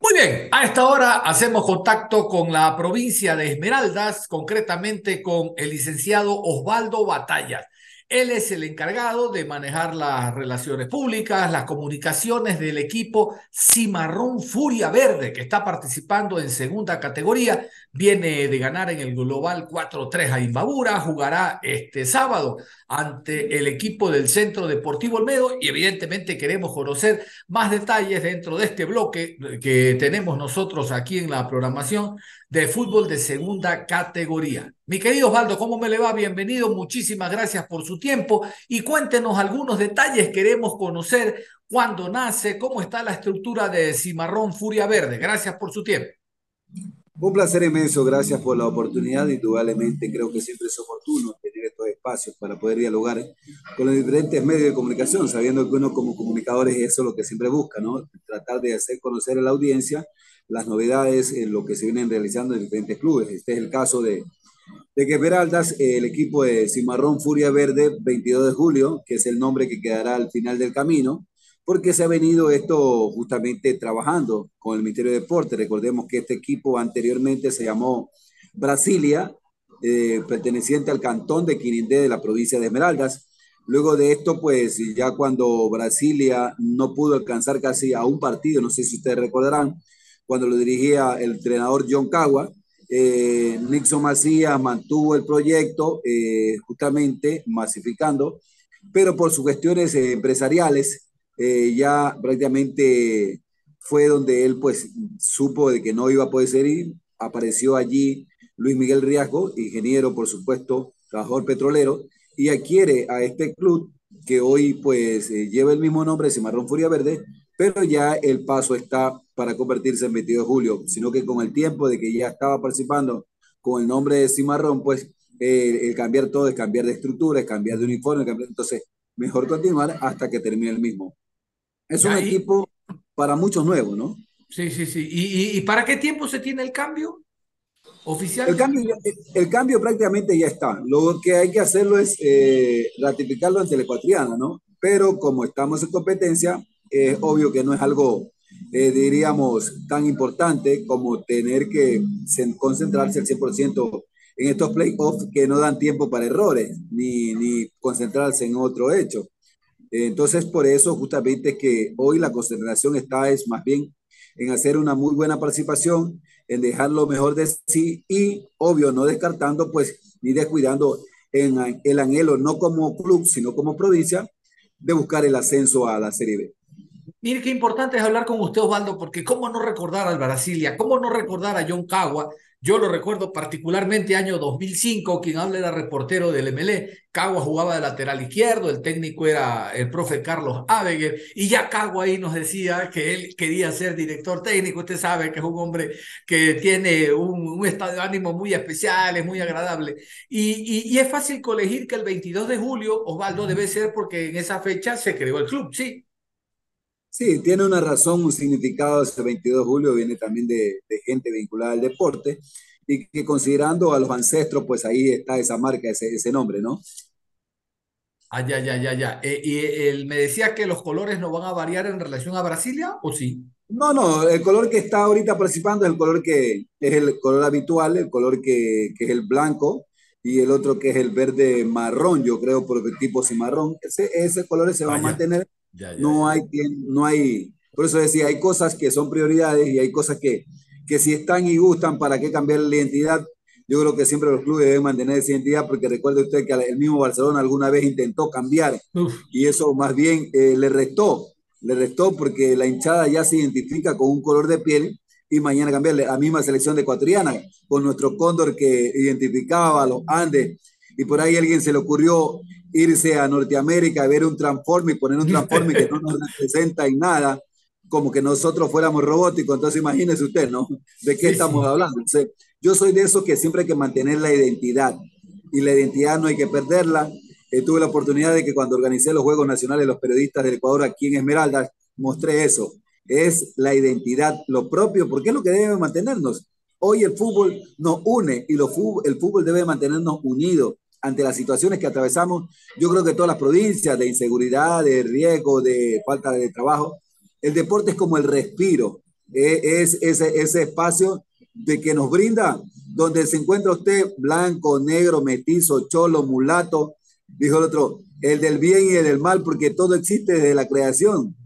Muy bien, a esta hora hacemos contacto con la provincia de Esmeraldas, concretamente con el licenciado Osvaldo Batalla. Él es el encargado de manejar las relaciones públicas, las comunicaciones del equipo Cimarrón Furia Verde, que está participando en segunda categoría. Viene de ganar en el Global 4-3 a Imbabura, jugará este sábado ante el equipo del Centro Deportivo Olmedo y evidentemente queremos conocer más detalles dentro de este bloque que tenemos nosotros aquí en la programación de fútbol de segunda categoría. Mi querido Osvaldo, ¿cómo me le va? Bienvenido, muchísimas gracias por su tiempo y cuéntenos algunos detalles, queremos conocer cuándo nace, cómo está la estructura de Cimarrón Furia Verde. Gracias por su tiempo. Un placer inmenso, gracias por la oportunidad. Indudablemente creo que siempre es oportuno tener estos espacios para poder dialogar con los diferentes medios de comunicación, sabiendo que uno como comunicadores eso es lo que siempre busca, ¿no? Tratar de hacer conocer a la audiencia las novedades en lo que se vienen realizando en diferentes clubes. Este es el caso de, de que el equipo de Cimarrón Furia Verde, 22 de julio, que es el nombre que quedará al final del camino, porque se ha venido esto justamente trabajando con el Ministerio de Deporte. Recordemos que este equipo anteriormente se llamó Brasilia, eh, perteneciente al cantón de Quirindé de la provincia de Esmeraldas. Luego de esto, pues ya cuando Brasilia no pudo alcanzar casi a un partido, no sé si ustedes recordarán, cuando lo dirigía el entrenador John Cagua. Eh, Nixon Macías mantuvo el proyecto eh, justamente masificando, pero por sus cuestiones eh, ya prácticamente fue donde él pues supo de que no iba a poder seguir. Apareció allí Luis Miguel Riasco, ingeniero por supuesto, trabajador petrolero, y adquiere a este club que hoy pues lleva el mismo nombre, Cimarrón Furia Verde, pero ya el paso está para convertirse en 22 de julio, sino que con el tiempo de que ya estaba participando con el nombre de Cimarrón, pues eh, el cambiar todo es cambiar de estructura, es cambiar de uniforme, entonces mejor continuar hasta que termine el mismo. Es un equipo para muchos nuevos, ¿no? Sí, sí, sí. ¿Y, y, para qué tiempo se tiene el cambio oficial? El cambio, el cambio prácticamente ya está. Lo que hay que hacerlo es eh, ratificarlo ante la ecuatoriana, ¿no? Pero como estamos en competencia, es obvio que no es algo, eh, diríamos, tan importante como tener que concentrarse al 100% en estos playoffs que no dan tiempo para errores, ni, ni concentrarse en otro hecho. Entonces, por eso justamente que hoy la concentración está es más bien en hacer una muy buena participación, en dejar lo mejor de sí y, obvio, no descartando, pues, ni descuidando en el anhelo, no como club, sino como provincia, de buscar el ascenso a la Serie B. Mire qué importante es hablar con usted, Osvaldo, porque cómo no recordar al Brasilia, cómo no recordar a John Cagua. Yo lo recuerdo particularmente año 2005, quien habla era reportero del MLE. Cagua jugaba de lateral izquierdo, el técnico era el profe Carlos Aveger, y ya Cagua ahí nos decía que él quería ser director técnico. Usted sabe que es un hombre que tiene un, estado de ánimo muy especial, es muy agradable. Y, y es fácil colegir que el 22 de julio, Osvaldo, debe ser porque en esa fecha se creó el club, ¿sí? Sí, tiene una razón, un significado. Ese 22 de julio viene también de, gente vinculada al deporte y que considerando a los ancestros, pues ahí está esa marca, ese, ese nombre, ¿no? Ah, ya, ya, ya, ya. Eh, ¿Y él me decía que los colores no van a variar en relación a Brasilia o sí? No, no, el color que está ahorita participando es el color que es el color habitual, el color que, que es el blanco y el otro que es el verde marrón, yo creo, por el tipo cimarrón. Ese, ese color se va a mantener no, hay, no hay, por eso decía, hay cosas que son prioridades y hay cosas que, que si están y gustan, ¿para qué cambiar la identidad? Yo creo que siempre los clubes deben mantener esa identidad porque recuerde usted que el mismo Barcelona alguna vez intentó cambiar y eso más bien eh, le restó, le restó porque la hinchada ya se identifica con un color de piel y mañana cambiarle. La misma selección de ecuatoriana con nuestro cóndor que identificaba a los Andes y por ahí alguien se le ocurrió irse a Norteamérica a ver un transforme y poner un transforme que no nos representa en nada, como que nosotros fuéramos robóticos. Entonces imagínese usted, ¿no? ¿De qué estamos hablando? yo soy de esos que siempre hay que mantener la identidad y la identidad no hay que perderla. Eh, tuve la oportunidad de que cuando organicé los Juegos Nacionales, los periodistas del Ecuador aquí en Esmeraldas, mostré eso. Es la identidad, lo propio, porque es lo que debe mantenernos. Hoy el fútbol nos une y lo el fútbol debe mantenernos unidos ante las situaciones que atravesamos. Yo creo que todas las provincias de inseguridad, de riesgo, de falta de trabajo, el deporte es como el respiro, eh, es ese, espacio de que nos brinda, donde se encuentra usted blanco, negro, metizo, cholo, mulato, dijo el otro, el del bien y el del mal, porque todo existe desde la creación.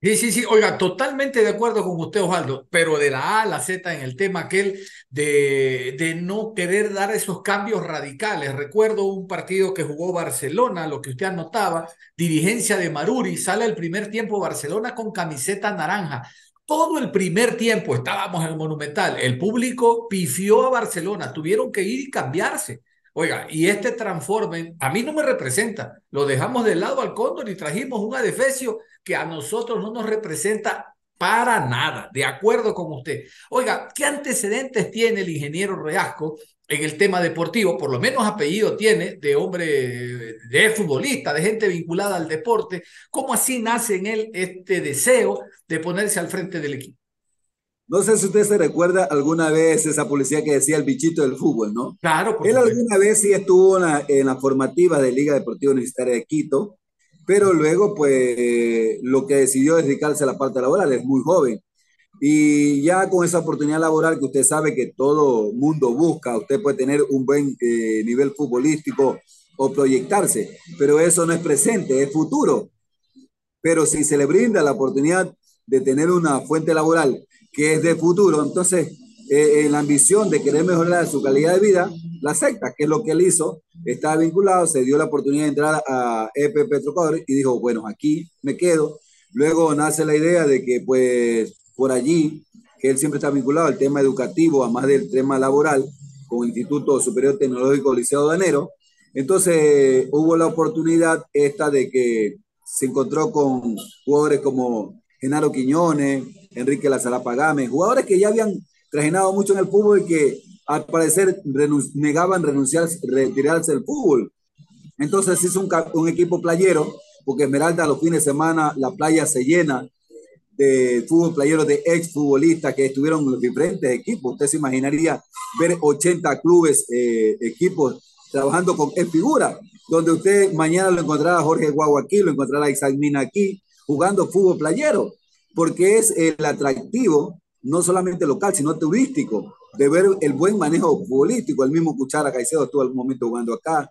Sí, sí, sí, oiga, totalmente de acuerdo con usted, Osvaldo, pero de la A a la Z en el tema aquel de, de no querer dar esos cambios radicales. Recuerdo un partido que jugó Barcelona, lo que usted anotaba, dirigencia de Maruri, sale el primer tiempo Barcelona con camiseta naranja. Todo el primer tiempo estábamos en Monumental, el público pifió a Barcelona, tuvieron que ir y cambiarse. Oiga, y este transformen, a mí no me representa. Lo dejamos de lado al cóndor y trajimos un adefesio que a nosotros no nos representa para nada, de acuerdo con usted. Oiga, ¿qué antecedentes tiene el ingeniero Reasco en el tema deportivo? Por lo menos apellido tiene de hombre, de futbolista, de gente vinculada al deporte. ¿Cómo así nace en él este deseo de ponerse al frente del equipo? No sé si usted se recuerda alguna vez esa policía que decía el bichito del fútbol, ¿no? Claro. Él alguna vez sí estuvo en la, en la formativa de Liga Deportiva Universitaria de Quito pero luego pues lo que decidió es dedicarse a la parte laboral, es muy joven. Y ya con esa oportunidad laboral que usted sabe que todo mundo busca, usted puede tener un buen eh, nivel futbolístico o proyectarse, pero eso no es presente, es futuro. Pero si se le brinda la oportunidad de tener una fuente laboral que es de futuro, entonces eh, en la ambición de querer mejorar su calidad de vida, la secta, que es lo que él hizo, estaba vinculado, se dio la oportunidad de entrar a EP Petroecuador y dijo, bueno, aquí me quedo. Luego nace la idea de que pues por allí, que él siempre está vinculado al tema educativo, además del tema laboral, con Instituto Superior Tecnológico Liceo de Enero. Entonces hubo la oportunidad esta de que se encontró con jugadores como Genaro Quiñones, Enrique Lazarapa Gámez, jugadores que ya habían trajinado mucho en el fútbol y que al parecer negaban renunciar, retirarse del fútbol. Entonces hizo un, equipo playero, porque Esmeralda los fines de semana la playa se llena de fútbol playero de ex futbolistas que estuvieron en los diferentes equipos. Usted se imaginaría ver 80 clubes, eh, equipos trabajando con ex figura, donde usted mañana lo encontrará Jorge Guau aquí, lo encontrará a Isaac Mina aquí, jugando fútbol playero, porque es el atractivo no solamente local, sino turístico, de ver el buen manejo futbolístico. El mismo Cuchara Caicedo estuvo algún momento jugando acá,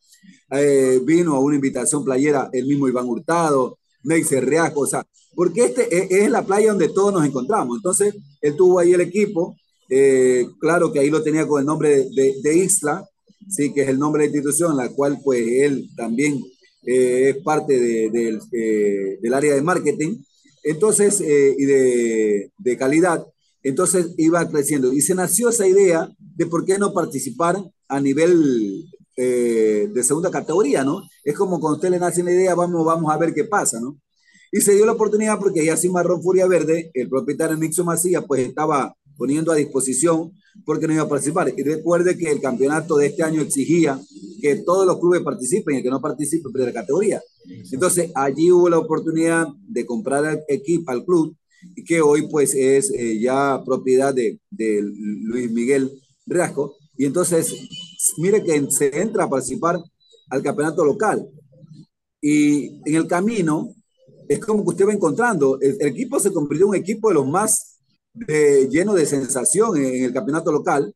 eh, vino a una invitación playera el mismo Iván Hurtado, Neyce Reasco, o sea, porque este es, la playa donde todos nos encontramos. Entonces, él tuvo ahí el equipo, eh, claro que ahí lo tenía con el nombre de, de, Isla, sí, que es el nombre de la institución, la cual pues él también eh, es parte de, del área de marketing, entonces, y de, calidad. Entonces iba creciendo y se nació esa idea de por qué no participar a nivel eh, de segunda categoría, ¿no? Es como cuando usted le nace una idea, vamos, vamos a ver qué pasa, ¿no? Y se dio la oportunidad porque ya sin Marrón Furia Verde, el propietario Nixon Macías, pues estaba poniendo a disposición porque no iba a participar. Y recuerde que el campeonato de este año exigía que todos los clubes participen y que no participe de la categoría. Entonces allí hubo la oportunidad de comprar el equipo al club que hoy pues es eh, ya propiedad de, de, Luis Miguel Riasco. Y entonces, mire que se entra a participar al campeonato local. Y en el camino es como que usted va encontrando, el, equipo se convirtió en un equipo de los más eh, lleno de sensación en, el campeonato local,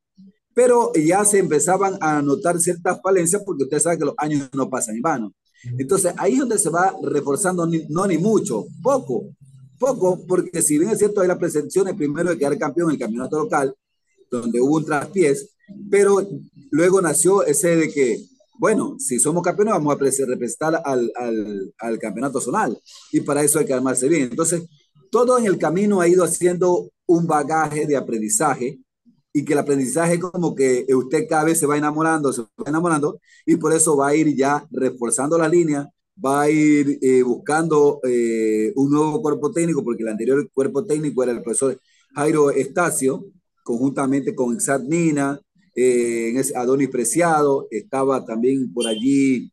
pero ya se empezaban a notar ciertas falencias porque usted sabe que los años no pasan en vano. Entonces ahí es donde se va reforzando, no ni mucho, poco, poco, porque si bien es cierto, hay la pretensión primero de quedar campeón en el campeonato local, donde hubo un traspiés, pero luego nació ese de que, bueno, si somos campeones vamos a representar al, al, al campeonato zonal y para eso hay que armarse bien. Entonces, todo en el camino ha ido haciendo un bagaje de aprendizaje y que el aprendizaje como que usted cada vez se va enamorando, se va enamorando y por eso va a ir ya reforzando la línea, va a ir eh, buscando eh, un nuevo cuerpo técnico, porque el anterior cuerpo técnico era el profesor Jairo Estacio, conjuntamente con Exat Nina, eh, Adonis Preciado, estaba también por allí,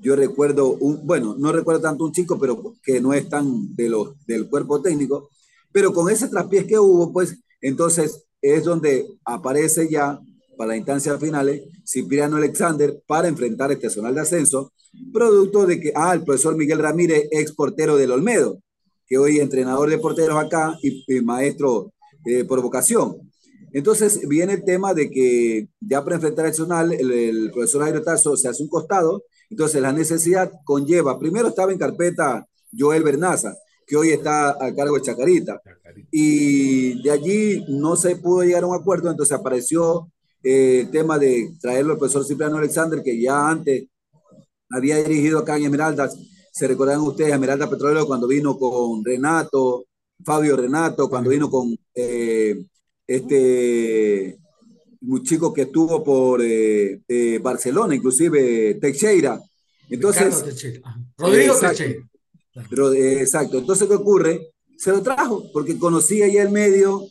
yo recuerdo, bueno, no recuerdo tanto un chico, pero que no es tan de los, del cuerpo técnico, pero con ese traspiés que hubo, pues Entonces es donde aparece ya para instancias finales Cipriano Alexander para enfrentar este zonal de ascenso, producto de que, ah, el profesor Miguel Ramírez, ex portero del Olmedo, que hoy es entrenador de porteros acá y, y maestro eh, por vocación. Entonces viene el tema de que ya para enfrentar el zonal, el, el profesor Jairo Tazo se hace un costado, entonces la necesidad conlleva, primero estaba en carpeta Joel Bernaza, que hoy está a cargo de Chacarita, y de allí no se pudo llegar a un acuerdo, entonces apareció eh, el tema de traerlo al profesor Cipriano Alexander, que ya antes había dirigido acá en Esmeraldas, se recordarán ustedes, Esmeralda Petrolero cuando vino con Renato, Fabio Renato, cuando vino con eh, este un chico que estuvo por eh, eh, Barcelona, inclusive Teixeira. Entonces, Teixeira. Rodrigo Teixeira. Eh, exacto. Entonces, ¿qué ocurre? Se lo trajo porque conocía ya el medio,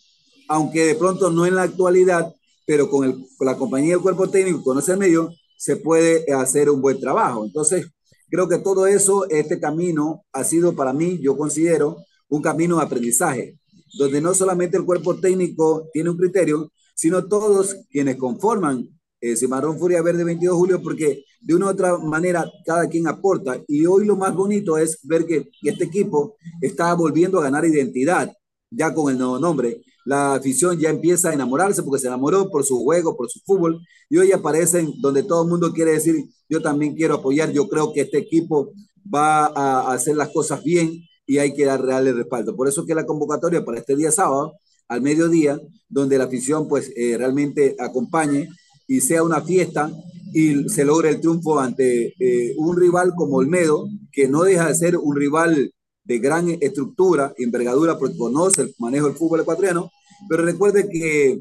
aunque de pronto no en la actualidad, pero con, el, con la compañía del cuerpo técnico, conoce el medio, se puede hacer un buen trabajo. Entonces, creo que todo eso, este camino ha sido para mí, yo considero, un camino de aprendizaje, donde no solamente el cuerpo técnico tiene un criterio, sino todos quienes conforman eh, Cimarrón Furia Verde 22 de julio, porque de una u otra manera cada quien aporta. Y hoy lo más bonito es ver que este equipo está volviendo a ganar identidad, ya con el nuevo nombre. La afición ya empieza a enamorarse porque se enamoró por su juego, por su fútbol, y hoy aparecen donde todo el mundo quiere decir, yo también quiero apoyar, yo creo que este equipo va a hacer las cosas bien y hay que dar real respaldo. Por eso que la convocatoria para este día sábado, al mediodía, donde la afición pues eh, realmente acompañe y sea una fiesta y se logre el triunfo ante eh, un rival como Olmedo, que no deja de ser un rival de gran estructura, envergadura, porque conoce el manejo del fútbol ecuatoriano, pero recuerde que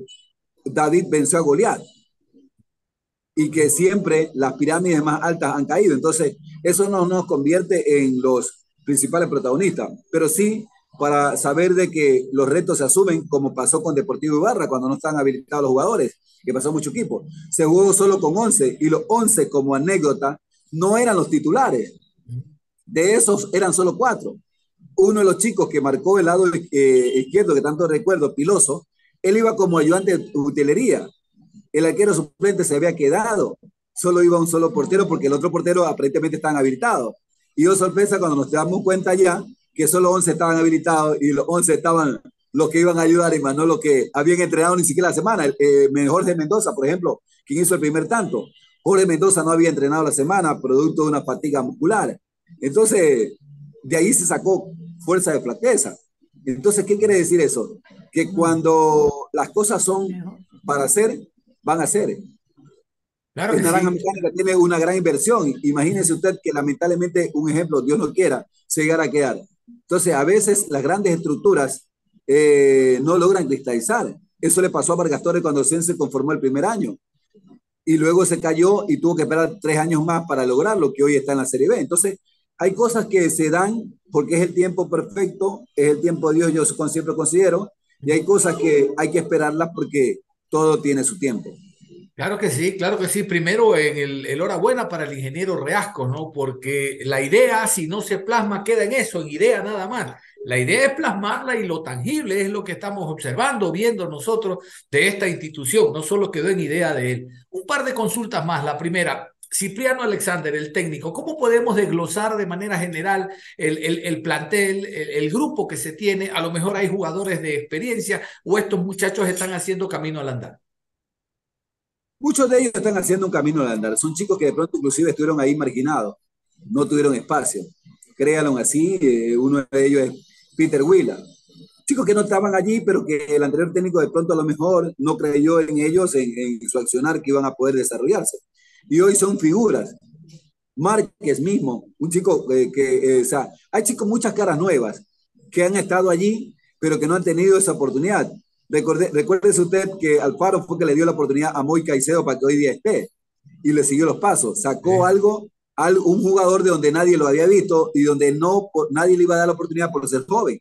David venció a Goliat y que siempre las pirámides más altas han caído. Entonces, eso no nos convierte en los principales protagonistas, pero sí para saber de que los retos se asumen, como pasó con Deportivo Ibarra cuando no están habilitados los jugadores, que pasó mucho equipo. Se jugó solo con 11 y los 11, como anécdota, no eran los titulares. De esos eran solo cuatro. Uno de los chicos que marcó el lado eh, izquierdo, que tanto recuerdo, Piloso, él iba como ayudante de utilería. El arquero suplente se había quedado. Solo iba un solo portero porque el otro portero aparentemente estaban habilitados. Y yo sorpresa cuando nos damos cuenta ya que solo 11 estaban habilitados y los 11 estaban los que iban a ayudar y más no los que habían entrenado ni siquiera la semana. Eh, Jorge Mendoza, por ejemplo, quien hizo el primer tanto. Jorge Mendoza no había entrenado la semana, producto de una fatiga muscular. Entonces, de ahí se sacó fuerza de flaqueza. Entonces, ¿qué quiere decir eso? Que cuando las cosas son para hacer, van a ser. Claro que Naranja sí. Mecánica tiene una gran inversión. Imagínese usted que lamentablemente, un ejemplo, Dios no quiera, se llegara a quedar. Entonces, a veces las grandes estructuras eh, no logran cristalizar. Eso le pasó a Vargas Torres cuando se conformó el primer año. Y luego se cayó y tuvo que esperar tres años más para lograr lo que hoy está en la Serie B. Entonces, hay cosas que se dan porque es el tiempo perfecto, es el tiempo de Dios, yo siempre considero, y hay cosas que hay que esperarlas porque todo tiene su tiempo. Claro que sí, claro que sí. Primero, en el, el enhorabuena para el ingeniero Reasco, ¿no? Porque la idea, si no se plasma, queda en eso, en idea nada más. La idea es plasmarla y lo tangible es lo que estamos observando, viendo nosotros de esta institución. No solo quedó en idea de él. Un par de consultas más. La primera, Cipriano Alexander, el técnico, ¿cómo podemos desglosar de manera general el, el, el plantel, el, el grupo que se tiene? A lo mejor hay jugadores de experiencia o estos muchachos están haciendo camino al andar. Muchos de ellos están haciendo un camino al andar. Son chicos que de pronto inclusive estuvieron ahí marginados, no tuvieron espacio. Créanlo así, eh, uno de ellos es Peter Willa. Chicos que no estaban allí, pero que el anterior técnico de pronto a lo mejor no creyó en ellos, en, su accionar que iban a poder desarrollarse. Y hoy son figuras. Márquez mismo, un chico eh, que, eh, o hay chicos, muchas caras nuevas que han estado allí, pero que no han tenido esa oportunidad. Recorde, recuérdese usted que Alfaro fue que le dio la oportunidad a Moy Caicedo para que hoy día esté y le siguió los pasos. Sacó algo, al, un jugador de donde nadie lo había visto y donde no por, nadie le iba a dar la oportunidad por ser joven.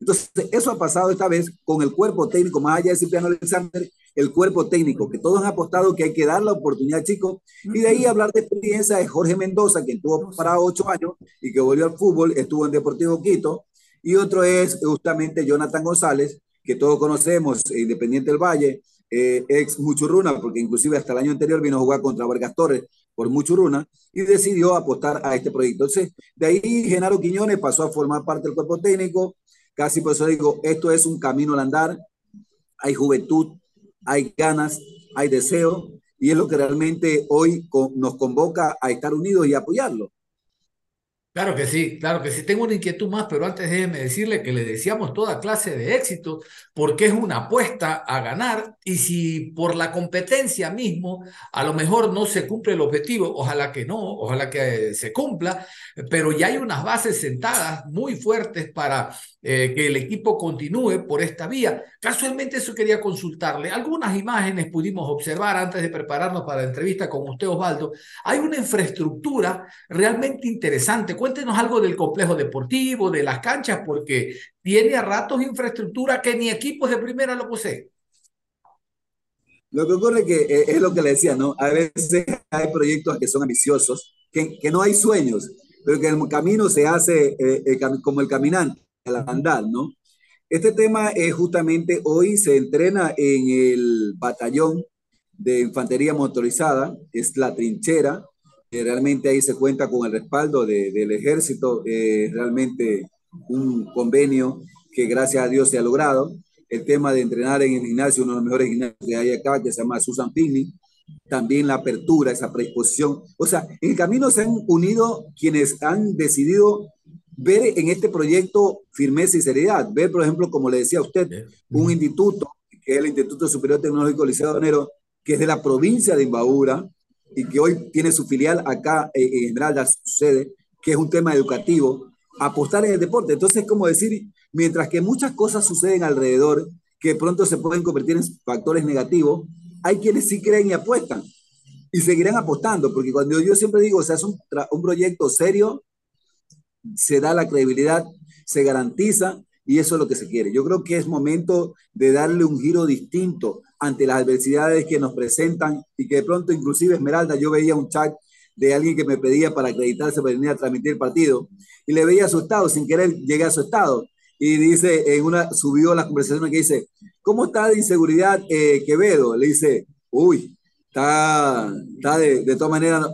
Entonces, eso ha pasado esta vez con el cuerpo técnico, más allá de Cipriano Alexander, el cuerpo técnico, que todos han apostado que hay que dar la oportunidad, chicos. Y de ahí hablar de experiencia de Jorge Mendoza, que estuvo para ocho años y que volvió al fútbol, estuvo en Deportivo Quito. Y otro es justamente Jonathan González, que todos conocemos, Independiente del Valle, eh, ex Muchurruna, porque inclusive hasta el año anterior vino a jugar contra Vargas Torres por Muchurruna y decidió apostar a este proyecto. Entonces, de ahí Genaro Quiñones pasó a formar parte del cuerpo técnico, casi por eso digo, esto es un camino al andar, hay juventud, hay ganas, hay deseo, y es lo que realmente hoy nos convoca a estar unidos y apoyarlo. Claro que sí, claro que sí. Tengo una inquietud más, pero antes déjeme decirle que le deseamos toda clase de éxito porque es una apuesta a ganar y si por la competencia mismo a lo mejor no se cumple el objetivo, ojalá que no, ojalá que se cumpla, pero ya hay unas bases sentadas muy fuertes para eh, que el equipo continúe por esta vía. Casualmente eso quería consultarle. Algunas imágenes pudimos observar antes de prepararnos para la entrevista con usted, Osvaldo. Hay una infraestructura realmente interesante. Cuéntenos algo del complejo deportivo, de las canchas, porque tiene a ratos infraestructura que ni equipos de primera lo poseen. Lo que ocurre que eh, es lo que le decía, ¿no? A veces hay proyectos que son ambiciosos, que, que no hay sueños, pero que el camino se hace eh, como el caminante al andar, ¿no? Este tema es justamente hoy se entrena en el batallón de infantería motorizada, es la trinchera, realmente ahí se cuenta con el respaldo del ejército, realmente un convenio que gracias a Dios se ha logrado. El tema de entrenar en el gimnasio, uno de los mejores gimnasios que hay acá, que se llama Susan Pini, también la apertura, esa predisposición. O sea, en el camino se han unido quienes han decidido ver en este proyecto firmeza y seriedad. Ver, por ejemplo, como le decía a usted, un instituto, que es el Instituto Superior Tecnológico Liceo de Enero, que es de la provincia de Imbabura y que hoy tiene su filial acá en Esmeralda, sucede, que es un tema educativo, apostar en el deporte. Entonces, como decir, mientras que muchas cosas suceden alrededor que pronto se pueden convertir en factores negativos, hay quienes sí creen y apuestan y seguirán apostando, porque cuando yo siempre digo, o sea, es un, un proyecto serio, se da la credibilidad, se garantiza y eso es lo que se quiere. Yo creo que es momento de darle un giro distinto ante las adversidades que nos presentan y que de pronto inclusive Esmeralda, yo veía un chat de alguien que me pedía para acreditarse para venir a transmitir el partido y le veía su estado, sin querer llegué a su estado y dice, en una, subió la conversación que dice, ¿cómo está de inseguridad eh, Quevedo? Le dice, uy, está, está de, de todas maneras,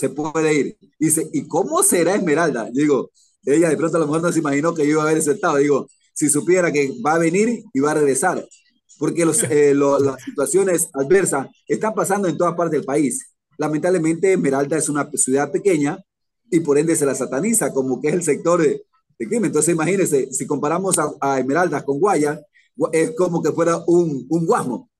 se puede ir. Dice, ¿y cómo será Esmeralda? Digo, ella de pronto a lo mejor no se imaginó que yo iba a ver ese estado. Digo, si supiera que va a venir y va a regresar. Porque los, eh, las situaciones adversas están pasando en todas partes del país. Lamentablemente, Esmeralda es una ciudad pequeña y por ende se la sataniza como que es el sector de, crimen. Entonces, imagínense, si comparamos a, a Esmeralda con Guaya, es como que fuera un, un guasmo,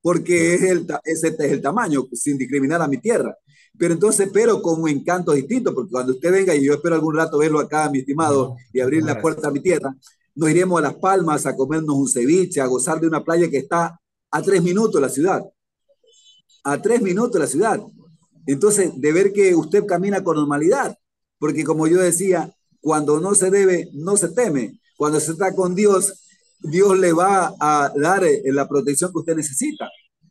porque es el, ese es el tamaño, sin discriminar a mi tierra. Pero entonces, pero con un encanto distinto, porque cuando usted venga, y yo espero algún rato verlo acá, mi estimado, y abrir la puerta a mi tierra, nos iremos a Las Palmas a comernos un ceviche, a gozar de una playa que está a tres minutos de la ciudad. A tres minutos de la ciudad. Entonces, de ver que usted camina con normalidad, porque como yo decía, cuando no se debe, no se teme. Cuando se está con Dios, Dios le va a dar eh, la protección que usted necesita.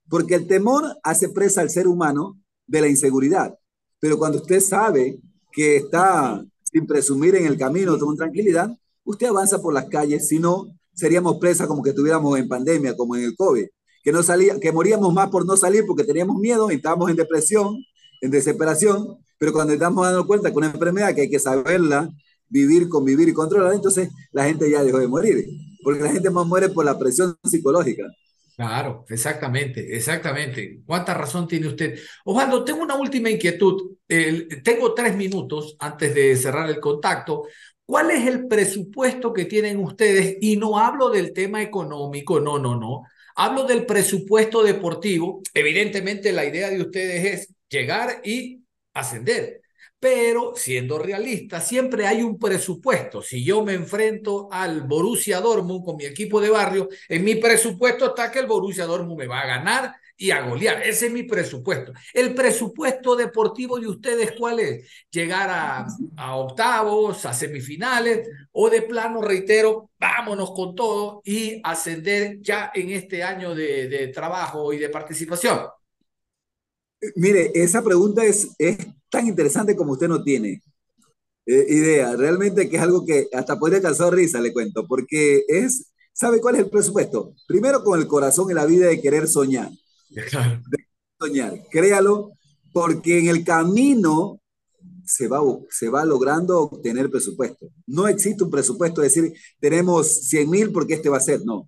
Porque el temor hace presa al ser humano de la inseguridad. Pero cuando usted sabe que está sin presumir en el camino con tranquilidad, usted avanza por las calles, si no, seríamos presa como que estuviéramos en pandemia, como en el COVID, que, no salía, que moríamos más por no salir porque teníamos miedo estábamos en depresión, en desesperación, pero cuando estamos dando cuenta que una enfermedad que hay que saberla, vivir, convivir y controlar, entonces la gente ya dejó de morir, porque la gente más muere por la presión psicológica. Claro, exactamente, exactamente. ¿Cuánta razón tiene usted? Osvaldo, tengo una última inquietud. tengo tres minutos antes de cerrar el contacto. ¿Cuál es el presupuesto que tienen ustedes? Y no hablo del tema económico, no, no, no. Hablo del presupuesto deportivo. Evidentemente la idea de ustedes es llegar y ascender. Pero siendo realista, siempre hay un presupuesto. Si yo me enfrento al Borussia Dortmund con mi equipo de barrio, en mi presupuesto está que el Borussia Dortmund me va a ganar y a golear. Ese es mi presupuesto. El presupuesto deportivo de ustedes, ¿cuál es? Llegar a, octavos, a semifinales o de plano, reitero, vámonos con todo y ascender ya en este año de trabajo y de participación. Mire, esa pregunta es, es tan interesante como usted no tiene eh, idea. Realmente que es algo que hasta podría causar risa, le cuento, porque es ¿Sabe cuál es el presupuesto? Primero con el corazón y la vida de querer soñar. De soñar, créalo, porque en el camino se va, se va logrando obtener presupuesto. No existe un presupuesto de decir, tenemos 100 mil porque este va a ser, no.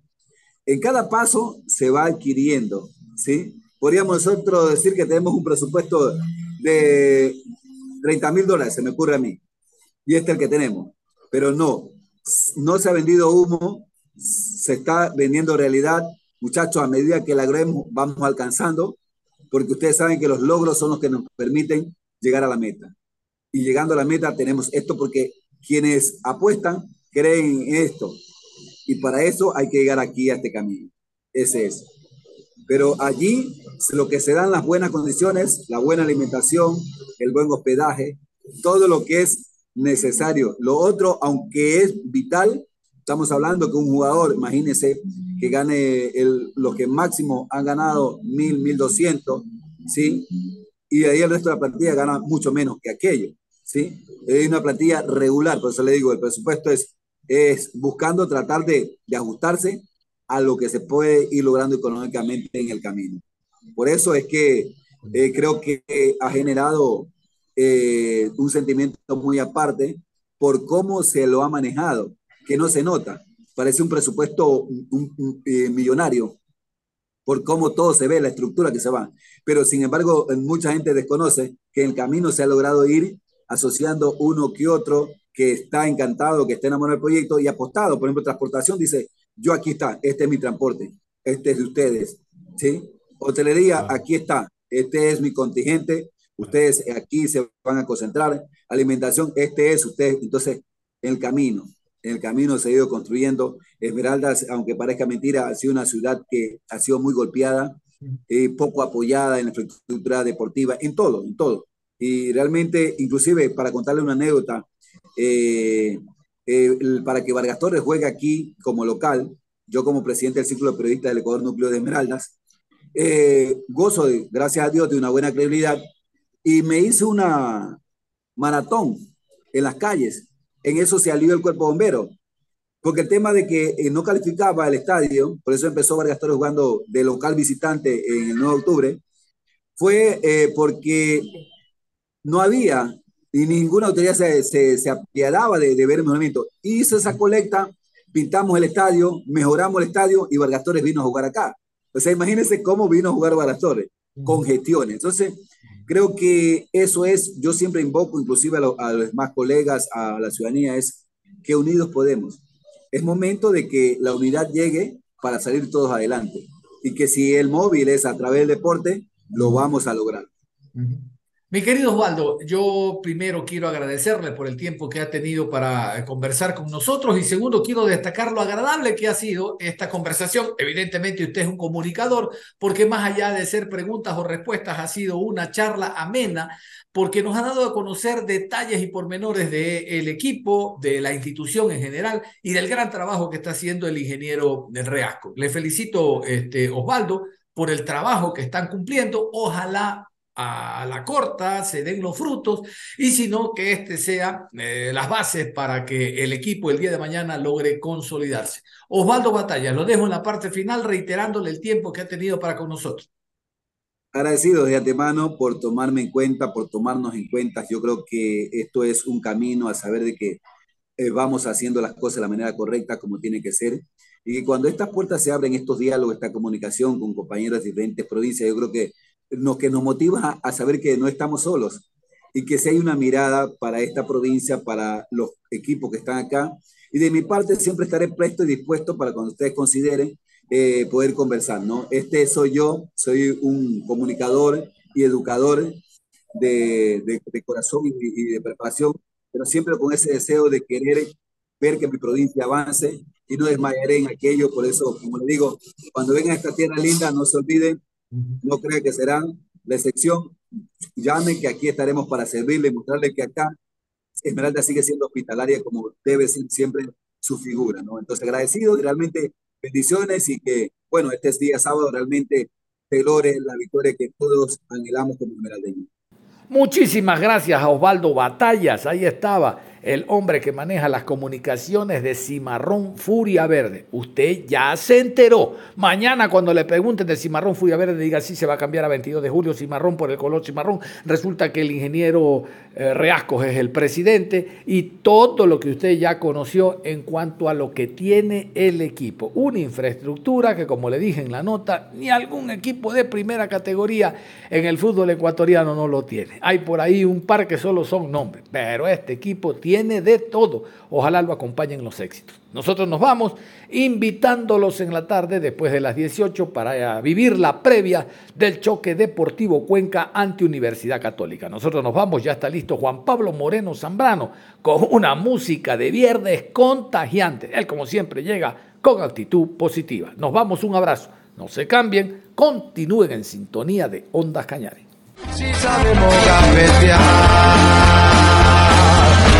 En cada paso se va adquiriendo, ¿sí? Podríamos nosotros decir que tenemos un presupuesto de 30 mil dólares, se me ocurre a mí, y este es el que tenemos, pero no, no se ha vendido humo, se está vendiendo realidad, muchachos, a medida que la vamos alcanzando, porque ustedes saben que los logros son los que nos permiten llegar a la meta. Y llegando a la meta tenemos esto porque quienes apuestan creen en esto. Y para eso hay que llegar aquí a este camino. Ese es. Pero allí lo que se dan las buenas condiciones, la buena alimentación, el buen hospedaje, todo lo que es necesario. Lo otro, aunque es vital, estamos hablando que un jugador, imagínese que gane el, los que máximo han ganado mil, mil doscientos, ¿sí? Y de ahí el resto de la plantilla gana mucho menos que aquello, ¿sí? Es una plantilla regular, por eso le digo, el presupuesto es, es buscando tratar de, de ajustarse a lo que se puede ir logrando económicamente en el camino. Por eso es que eh, creo que ha generado eh, un sentimiento muy aparte por cómo se lo ha manejado, que no se nota. Parece un presupuesto eh, millonario por cómo todo se ve, la estructura que se va. Pero sin embargo, mucha gente desconoce que el camino se ha logrado ir asociando uno que otro que está encantado, que está enamorado del proyecto y apostado. Por ejemplo, transportación dice, yo aquí está, este es mi transporte, este es de ustedes, ¿sí? Hotelería, aquí está, este es mi contingente, ustedes aquí se van a concentrar, alimentación, este es usted, entonces, en el camino, el camino se ha ido construyendo. Esmeraldas, aunque parezca mentira, ha sido una ciudad que ha sido muy golpeada, eh, poco apoyada en la infraestructura deportiva, en todo, en todo. Y realmente, inclusive, para contarle una anécdota, eh, eh, para que Vargas Torres juegue aquí como local, yo como presidente del Círculo de Periodistas del Ecuador Núcleo de Esmeraldas, eh, gozo, gracias a Dios, de una buena credibilidad y me hice una maratón en las calles. En eso se alió el cuerpo bombero, porque el tema de que eh, no calificaba el estadio, por eso empezó Vargas Torres jugando de local visitante en el 9 de octubre, fue porque no había y ninguna autoridad se, se, apiadaba de, de, ver el movimiento. Hizo esa colecta, pintamos el estadio, mejoramos el estadio y Vargas Torres vino a jugar acá. O sea, imagínense cómo vino a jugar Vargas Torres, con gestiones. Entonces, creo que eso es, yo siempre invoco inclusive a, lo, a los demás colegas, a la ciudadanía, es que unidos podemos. Es momento de que la unidad llegue para salir todos adelante. Y que si el móvil es a través del deporte, lo vamos a lograr. Uh -huh. Mi querido Osvaldo, yo primero quiero agradecerle por el tiempo que ha tenido para conversar con nosotros y segundo quiero destacar lo agradable que ha sido esta conversación. Evidentemente usted es un comunicador porque más allá de ser preguntas o respuestas ha sido una charla amena porque nos ha dado a conocer detalles y pormenores del equipo, de la institución en general y del gran trabajo que está haciendo el ingeniero del Reasco. Le felicito, este, Osvaldo, por el trabajo que están cumpliendo. Ojalá a la corta se den los frutos y si no que este sea eh, las bases para que el equipo el día de mañana logre consolidarse. Osvaldo Batalla, lo dejo en la parte final reiterándole el tiempo que ha tenido para con nosotros. Agradecido de antemano por tomarme en cuenta, por tomarnos en cuenta. Yo creo que esto es un camino a saber de que eh, vamos haciendo las cosas de la manera correcta como tiene que ser y que cuando estas puertas se abren, estos diálogos, esta comunicación con compañeros de diferentes provincias, yo creo que lo que nos motiva a saber que no estamos solos y que si hay una mirada para esta provincia, para los equipos que están acá. Y de mi parte siempre estaré presto y dispuesto para cuando ustedes consideren eh, poder conversar, ¿no? Este soy yo, soy un comunicador y educador de, de, corazón y, de preparación, pero siempre con ese deseo de querer ver que mi provincia avance y no desmayaré en aquello. Por eso, como le digo, cuando vengan a esta tierra linda, no se olviden no creo que serán la excepción. Llamen que aquí estaremos para servirle y mostrarle que acá Esmeralda sigue siendo hospitalaria como debe ser siempre su figura. Entonces agradecido y realmente bendiciones y que, bueno, este día sábado realmente logre la victoria que todos anhelamos como esmeraldeños. Muchísimas gracias Osvaldo Batallas, ahí estaba el hombre que maneja las comunicaciones de Cimarrón Furia Verde. Usted ya se enteró. Mañana cuando le pregunten de Cimarrón Furia Verde, diga si se va a cambiar a 22 de julio Cimarrón por el color Cimarrón. Resulta que el ingeniero eh, Reascos es el presidente y todo lo que usted ya conoció en cuanto a lo que tiene el equipo. Una infraestructura que, como le dije en la nota, ni algún equipo de primera categoría en el fútbol ecuatoriano no lo tiene. Hay por ahí un par que solo son nombres, pero este equipo tiene tiene de todo. Ojalá lo acompañen los éxitos. Nosotros nos vamos invitándolos en la tarde después de las 18 para vivir la previa del choque deportivo Cuenca ante Universidad Católica. Nosotros nos vamos, ya está listo Juan Pablo Moreno Zambrano con una música de viernes contagiante. Él como siempre llega con actitud positiva. Nos vamos, un abrazo. No se cambien, continúen en sintonía de Ondas Cañares